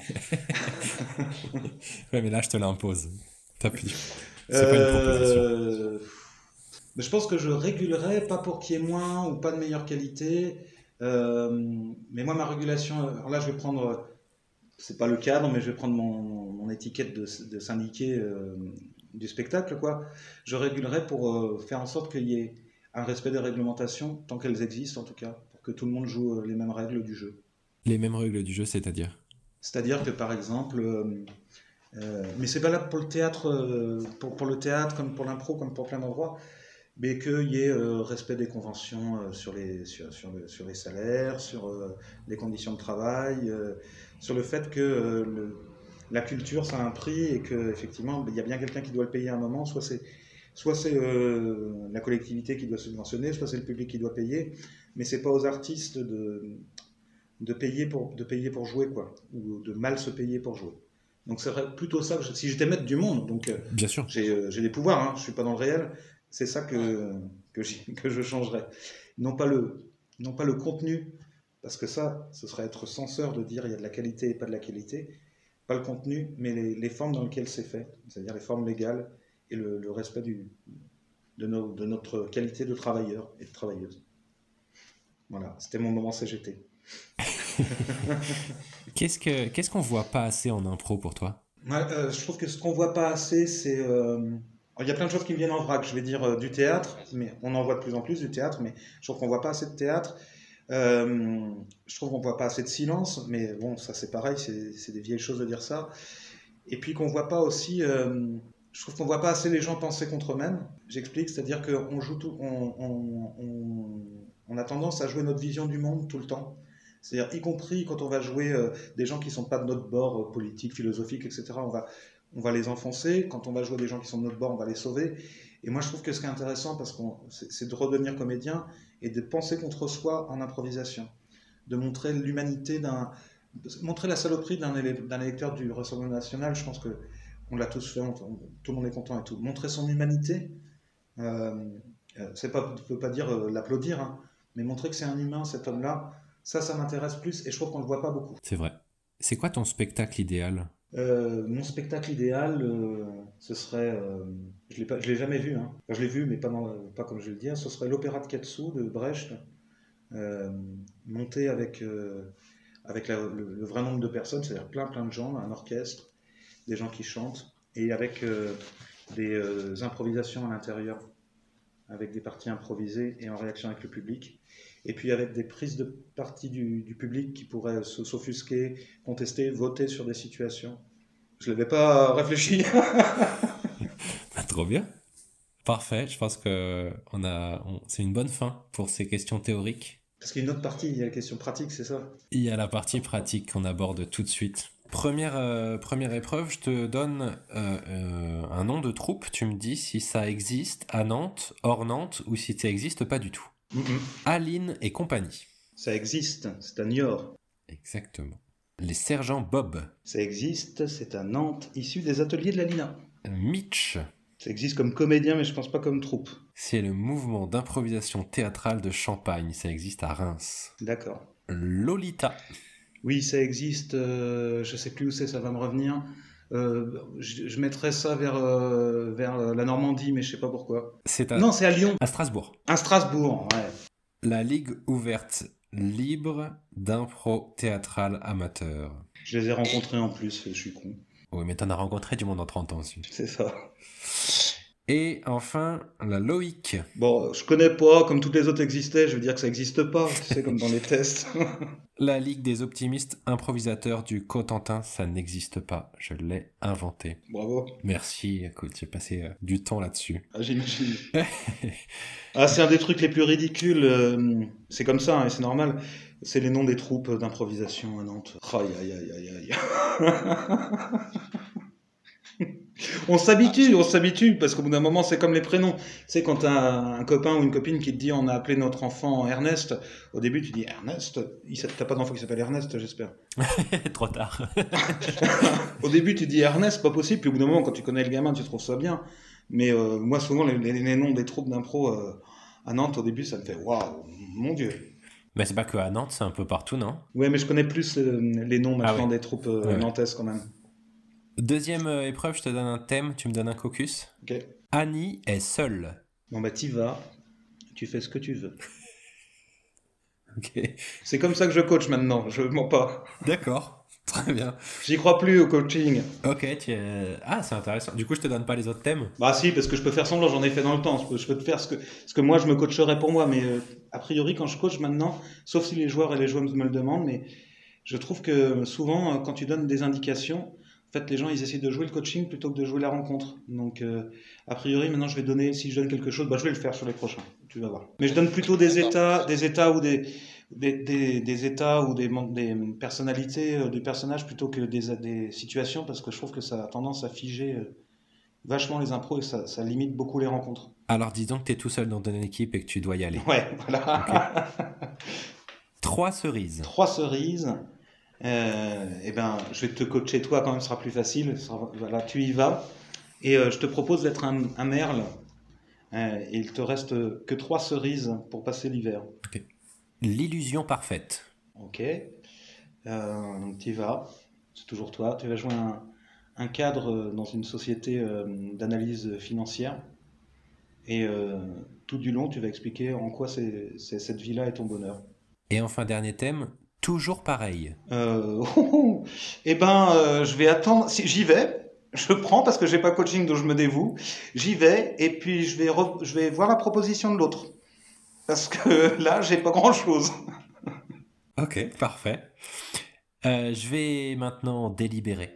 Ouais, mais là, je te l'impose. T'appuies. C'est pas une proposition. Euh, je pense que je régulerais, pas pour qu'il y ait moins ou pas de meilleure qualité. euh, mais moi, ma régulation, alors là, je vais prendre, c'est pas le cadre, mais je vais prendre mon, mon étiquette de, de syndiqué euh, du spectacle, quoi. Je régulerais pour euh, faire en sorte qu'il y ait un respect des réglementations, tant qu'elles existent en tout cas, pour que tout le monde joue euh, les mêmes règles du jeu. Les mêmes règles du jeu, c'est-à-dire? C'est-à-dire que par exemple, euh, euh, mais c'est valable pour le théâtre, euh, pour, le théâtre comme pour l'impro, comme pour plein d'endroits, mais qu'il y ait euh, respect des conventions sur, les, salaires, sur les conditions de travail, sur le fait que la culture, ça a un prix et qu'effectivement, il y a bien quelqu'un qui doit le payer à un moment, soit c'est la collectivité qui doit subventionner, soit c'est le public qui doit payer, mais c'est pas aux artistes de, de payer pour de payer pour jouer quoi ou de mal se payer pour jouer donc c'est plutôt ça que je- si j'étais maître du monde donc euh, Bien sûr. j'ai euh, j'ai des pouvoirs hein, je suis pas dans le réel c'est ça que que, que je changerais. Non pas le non pas le contenu parce que ça ce serait être censeur de dire il y a de la qualité et pas de la qualité. Pas le contenu mais les, les formes dans lesquelles c'est fait c'est-à-dire les formes légales et le, le respect du de, nos- de notre qualité de travailleur et de travailleuse. Voilà c'était mon moment CGT Qu'est-ce que qu'est-ce qu'on voit pas assez en impro pour toi? Euh, je trouve que ce qu'on voit pas assez, c'est. euh, Il y a plein de choses qui me viennent en vrac. Je vais dire euh, du théâtre, mais on en voit de plus en plus du théâtre, mais je trouve qu'on voit pas assez de théâtre. Je trouve qu'on voit pas assez de silence, mais bon, ça c'est pareil, c'est des vieilles choses de dire ça. Et puis qu'on voit pas aussi. je trouve qu'on voit pas assez les gens penser contre eux-mêmes. J'explique, c'est-à-dire qu'on joue tout, on- on- on a tendance à jouer notre vision du monde tout le temps. C'est-à-dire, y compris quand on va jouer euh, des gens qui sont pas de notre bord euh, politique, philosophique, etc. On va, on va les enfoncer. Quand on va jouer des gens qui sont de notre bord, on va les sauver. Et moi, je trouve que ce qui est intéressant, parce qu'on, c'est de redevenir comédien et de penser contre soi en improvisation, de montrer l'humanité d'un, montrer la saloperie d'un électeur du Rassemblement national. Je pense que on l'a tous fait, tout le monde est content et tout. Montrer son humanité, euh, euh, c'est pas, je peux pas dire l'applaudir, hein, mais montrer que c'est un humain, cet homme-là. Ça, ça m'intéresse plus et je trouve qu'on le voit pas beaucoup. C'est vrai. C'est quoi ton spectacle idéal? Euh, mon spectacle idéal, euh, ce serait, euh, je je l'ai jamais vu, hein. Enfin, je l'ai vu, mais pas, dans, pas comme je vais le dire. Ce serait l'opéra de Katsu de Brecht, euh, monté avec avec la- le, le vrai nombre de personnes, c'est-à-dire plein plein de gens, un orchestre, des gens qui chantent, et avec des improvisations à l'intérieur, avec des parties improvisées et en réaction avec le public. Et puis avec des prises de partie du, du public qui pourraient s'offusquer, contester, voter sur des situations. Je ne l'avais pas réfléchi. Ah, trop bien. Parfait, je pense que on a, on- c'est une bonne fin pour ces questions théoriques. Parce qu'il y a une autre partie, il y a la question pratique, c'est ça? Il y a la partie pratique qu'on aborde tout de suite. Première, euh, première épreuve, je te donne euh, euh, un nom de troupe. Tu me dis si ça existe à Nantes, hors Nantes, ou si ça existe pas du tout. Aline et compagnie. Ça existe, c'est à Niort. Exactement. Les sergents Bob. Ça existe, c'est à Nantes, issu des ateliers de la Lina. Mitch. Ça existe comme comédien, mais je pense pas comme troupe. C'est le mouvement d'improvisation théâtrale de Champagne. Ça existe à Reims. D'accord. Lolita. Oui, ça existe, euh, je sais plus où c'est, ça va me revenir. Euh, je, je mettrais ça vers, euh, vers la Normandie, mais je sais pas pourquoi. C'est à, Non, c'est à Lyon. à Strasbourg. À Strasbourg, ouais. La Ligue ouverte libre d'impro théâtrale amateur. Je les ai rencontrés en plus, je suis con. Oui, mais t'en as rencontré du monde en 30 ans aussi. C'est ça. Et enfin, la Loïc. Bon, je connais pas, comme toutes les autres existaient, je veux dire que ça existe pas, tu sais, comme dans les tests. La Ligue des optimistes improvisateurs du Cotentin, ça n'existe pas. Je l'ai inventé. Bravo. Merci, écoute, j'ai passé euh, du temps là-dessus. Ah, j'imagine. Ah, c'est un des trucs les plus ridicules. euh, c'est comme ça, hein, et c'est normal. C'est les noms des troupes d'improvisation à Nantes. Aïe, aïe, aïe, aïe, aïe. on s'habitue, on s'habitue, parce qu'au bout d'un moment, c'est comme les prénoms. Tu sais, quand t'as un copain ou une copine qui te dit on a appelé notre enfant Ernest, au début, tu dis Ernest? T'as pas d'enfant qui s'appelle Ernest, j'espère. Trop tard. Au début, tu dis Ernest, pas possible, puis au bout d'un moment, quand tu connais le gamin, tu trouves ça bien. Mais euh, moi, souvent, les, les- les noms des troupes d'impro euh, à Nantes, au début, ça me fait waouh, mon Dieu. Mais c'est pas que à Nantes, c'est un peu partout, non? Ouais, mais je connais plus euh, les noms Ah maintenant ouais. des troupes ouais. nantaises quand même. Deuxième euh, épreuve, je te donne un thème, tu me donnes un caucus. Annie est seule. Bon, bah, t'y vas, tu fais ce que tu veux. Ok. C'est comme ça que je coach maintenant, je mens pas. D'accord. Très bien. J'y crois plus au coaching. Ok, tu es- Ah, c'est intéressant. Du coup, je te donne pas les autres thèmes. Bah, si, parce que je peux faire semblant, j'en ai fait dans le temps. Je peux, je peux te faire ce que, ce que moi je me coacherais pour moi, mais euh, a priori, quand je coach maintenant, sauf si les joueurs et les joueuses me le demandent, mais je trouve que souvent, euh, quand tu donnes des indications, en fait, les gens ils essaient de jouer le coaching plutôt que de jouer la rencontre. Donc, euh, a priori, maintenant, je vais donner, si je donne quelque chose, bah, je vais le faire sur les prochains. Tu vas voir. Mais je donne plutôt des états, des états ou des, des, des, des états ou des, des personnalités euh, des personnages plutôt que des, des situations parce que je trouve que ça a tendance à figer euh, vachement les impros et ça, ça limite beaucoup les rencontres. Alors, disons que tu es tout seul dans ton équipe et que tu dois y aller. Ouais, voilà. Trois cerises. Trois cerises. Euh, eh ben, je vais te coacher toi quand même, ce sera plus facile. Sera- voilà, tu y vas. Et euh, je te propose d'être un, un merle. Euh, il te reste que trois cerises pour passer l'hiver. L'illusion parfaite. Ok. Euh, donc tu y vas. C'est toujours toi. Tu vas jouer un, un cadre dans une société d'analyse financière. Et tout du long, tu vas expliquer en quoi cette vie-là est ton bonheur. Et enfin, dernier thème, toujours pareil. Euh, eh ben, euh, je vais attendre. Si, j'y vais. Je prends parce que j'ai pas coaching dont je me dévoue. J'y vais et puis je vais, re- je vais voir la proposition de l'autre. Parce que là, j'ai pas grand chose. Ok, parfait. Euh, je vais maintenant délibérer.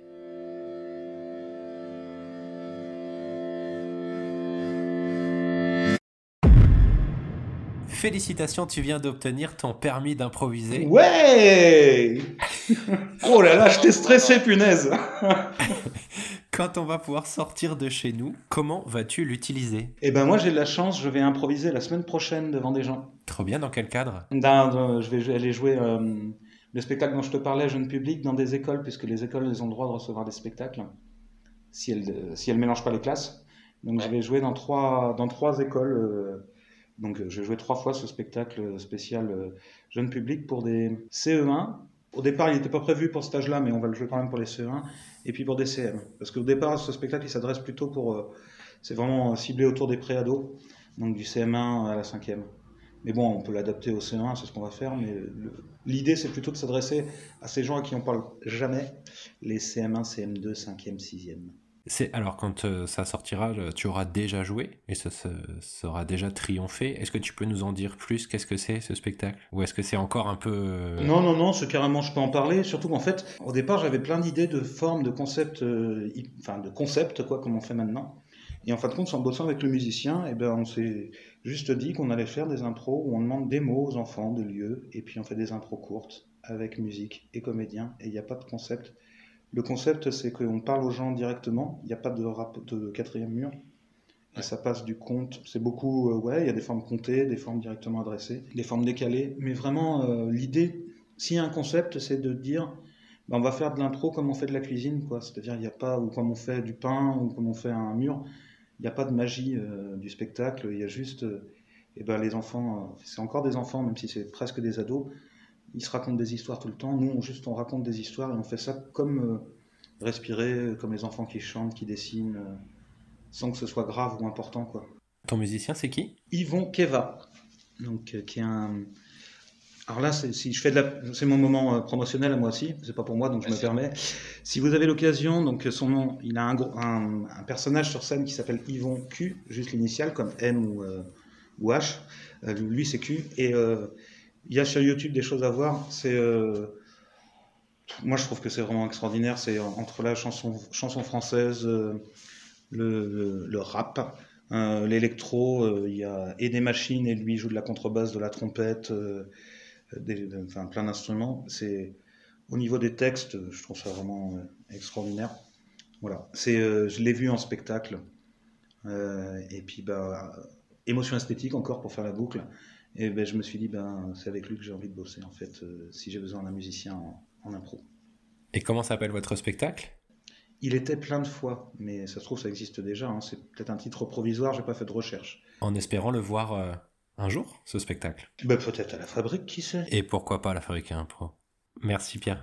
Félicitations, tu viens d'obtenir ton permis d'improviser. Ouais Oh là là, je t'ai stressé, punaise Quand on va pouvoir sortir de chez nous, comment vas-tu l'utiliser? Eh ben moi, j'ai de la chance, je vais improviser la semaine prochaine devant des gens. Trop bien, dans quel cadre? Dans- je vais aller jouer euh, le spectacle dont je te parlais, jeune public, dans des écoles, puisque les écoles elles ont le droit de recevoir des spectacles, si elles ne si elles mélangent pas les classes. Donc je vais jouer dans trois, dans trois écoles. euh, donc je vais jouer trois fois ce spectacle spécial euh, jeune public pour des CE1. Au départ, il n'était pas prévu pour ce stage-là, mais on va le jouer quand même pour les CE1. Et puis pour des CM. Parce qu'au départ, ce spectacle, il s'adresse plutôt pour... euh, c'est vraiment ciblé autour des préados, donc du CM1 à la 5e. Mais bon, on peut l'adapter au C1, c'est ce qu'on va faire. Mais l'idée, c'est plutôt de s'adresser à ces gens à qui on parle jamais, les CM1, CM2, 5e, 6e. C'est alors quand euh, ça sortira, le- tu auras déjà joué et ça, se- sera déjà triomphé. Est-ce que tu peux nous en dire plus? Qu'est-ce que c'est ce spectacle? Ou est-ce que c'est encore un peu euh, Non, non, non, c'est carrément, je peux en parler. Surtout qu'en fait, au départ, j'avais plein d'idées de formes, de concepts, euh, enfin de concepts, quoi, comme on fait maintenant. Et en fin de compte, en bossant avec le musicien, eh ben, on s'est juste dit qu'on allait faire des impros où on demande des mots aux enfants, des lieux, et puis on fait des impros courtes avec musique et comédien, et il n'y a pas de concept. Le concept, c'est qu'on parle aux gens directement, il n'y a pas de rap de quatrième mur. Et ça passe du conte, c'est beaucoup, euh, ouais, il y a des formes comptées, des formes directement adressées, des formes décalées, mais vraiment euh, l'idée, s'il y a un concept, c'est de dire, ben, on va faire de l'impro comme on fait de la cuisine, quoi. C'est-à-dire, il n'y a pas, ou comme on fait du pain, ou comme on fait un mur, il n'y a pas de magie euh, du spectacle, il y a juste, euh, eh ben, les enfants, c'est encore des enfants, même si c'est presque des ados, ils se racontent des histoires tout le temps, nous, on, juste, on raconte des histoires, et on fait ça comme euh, respirer, comme les enfants qui chantent, qui dessinent, euh, sans que ce soit grave ou important, quoi. Ton musicien, c'est qui? Yvon Keva, donc euh, qui est un. Alors là, c'est- si je fais de la, c'est mon moment euh, promotionnel à moi aussi. C'est pas pour moi, donc je me permets. Si vous avez l'occasion, donc euh, son nom, il a un, un, un personnage sur scène qui s'appelle Yvon Q, juste l'initiale comme M ou, euh, ou H. Euh, lui, c'est Q. Et euh, il y a sur YouTube des choses à voir. C'est euh, moi, je trouve que c'est vraiment extraordinaire. C'est entre la chanson, française, euh, le, rap, euh, l'électro, il y a et des machines et lui joue de la contrebasse, de la trompette, enfin plein d'instruments. C'est au niveau des textes, je trouve ça vraiment extraordinaire. Voilà, c'est, je l'ai vu en spectacle. Et puis bah émotion esthétique encore pour faire la boucle. Et ben, je me suis dit ben c'est avec lui que j'ai envie de bosser en fait. euh, si j'ai besoin d'un musicien en, en impro. Et comment s'appelle votre spectacle? Il était plein de fois, mais ça se trouve ça existe déjà. hein. C'est peut-être un titre provisoire. J'ai pas fait de recherche. En espérant le voir euh, un jour, ce spectacle? Ben, peut-être à la fabrique, qui sait? Et pourquoi pas la fabriquer un pro Merci Pierre.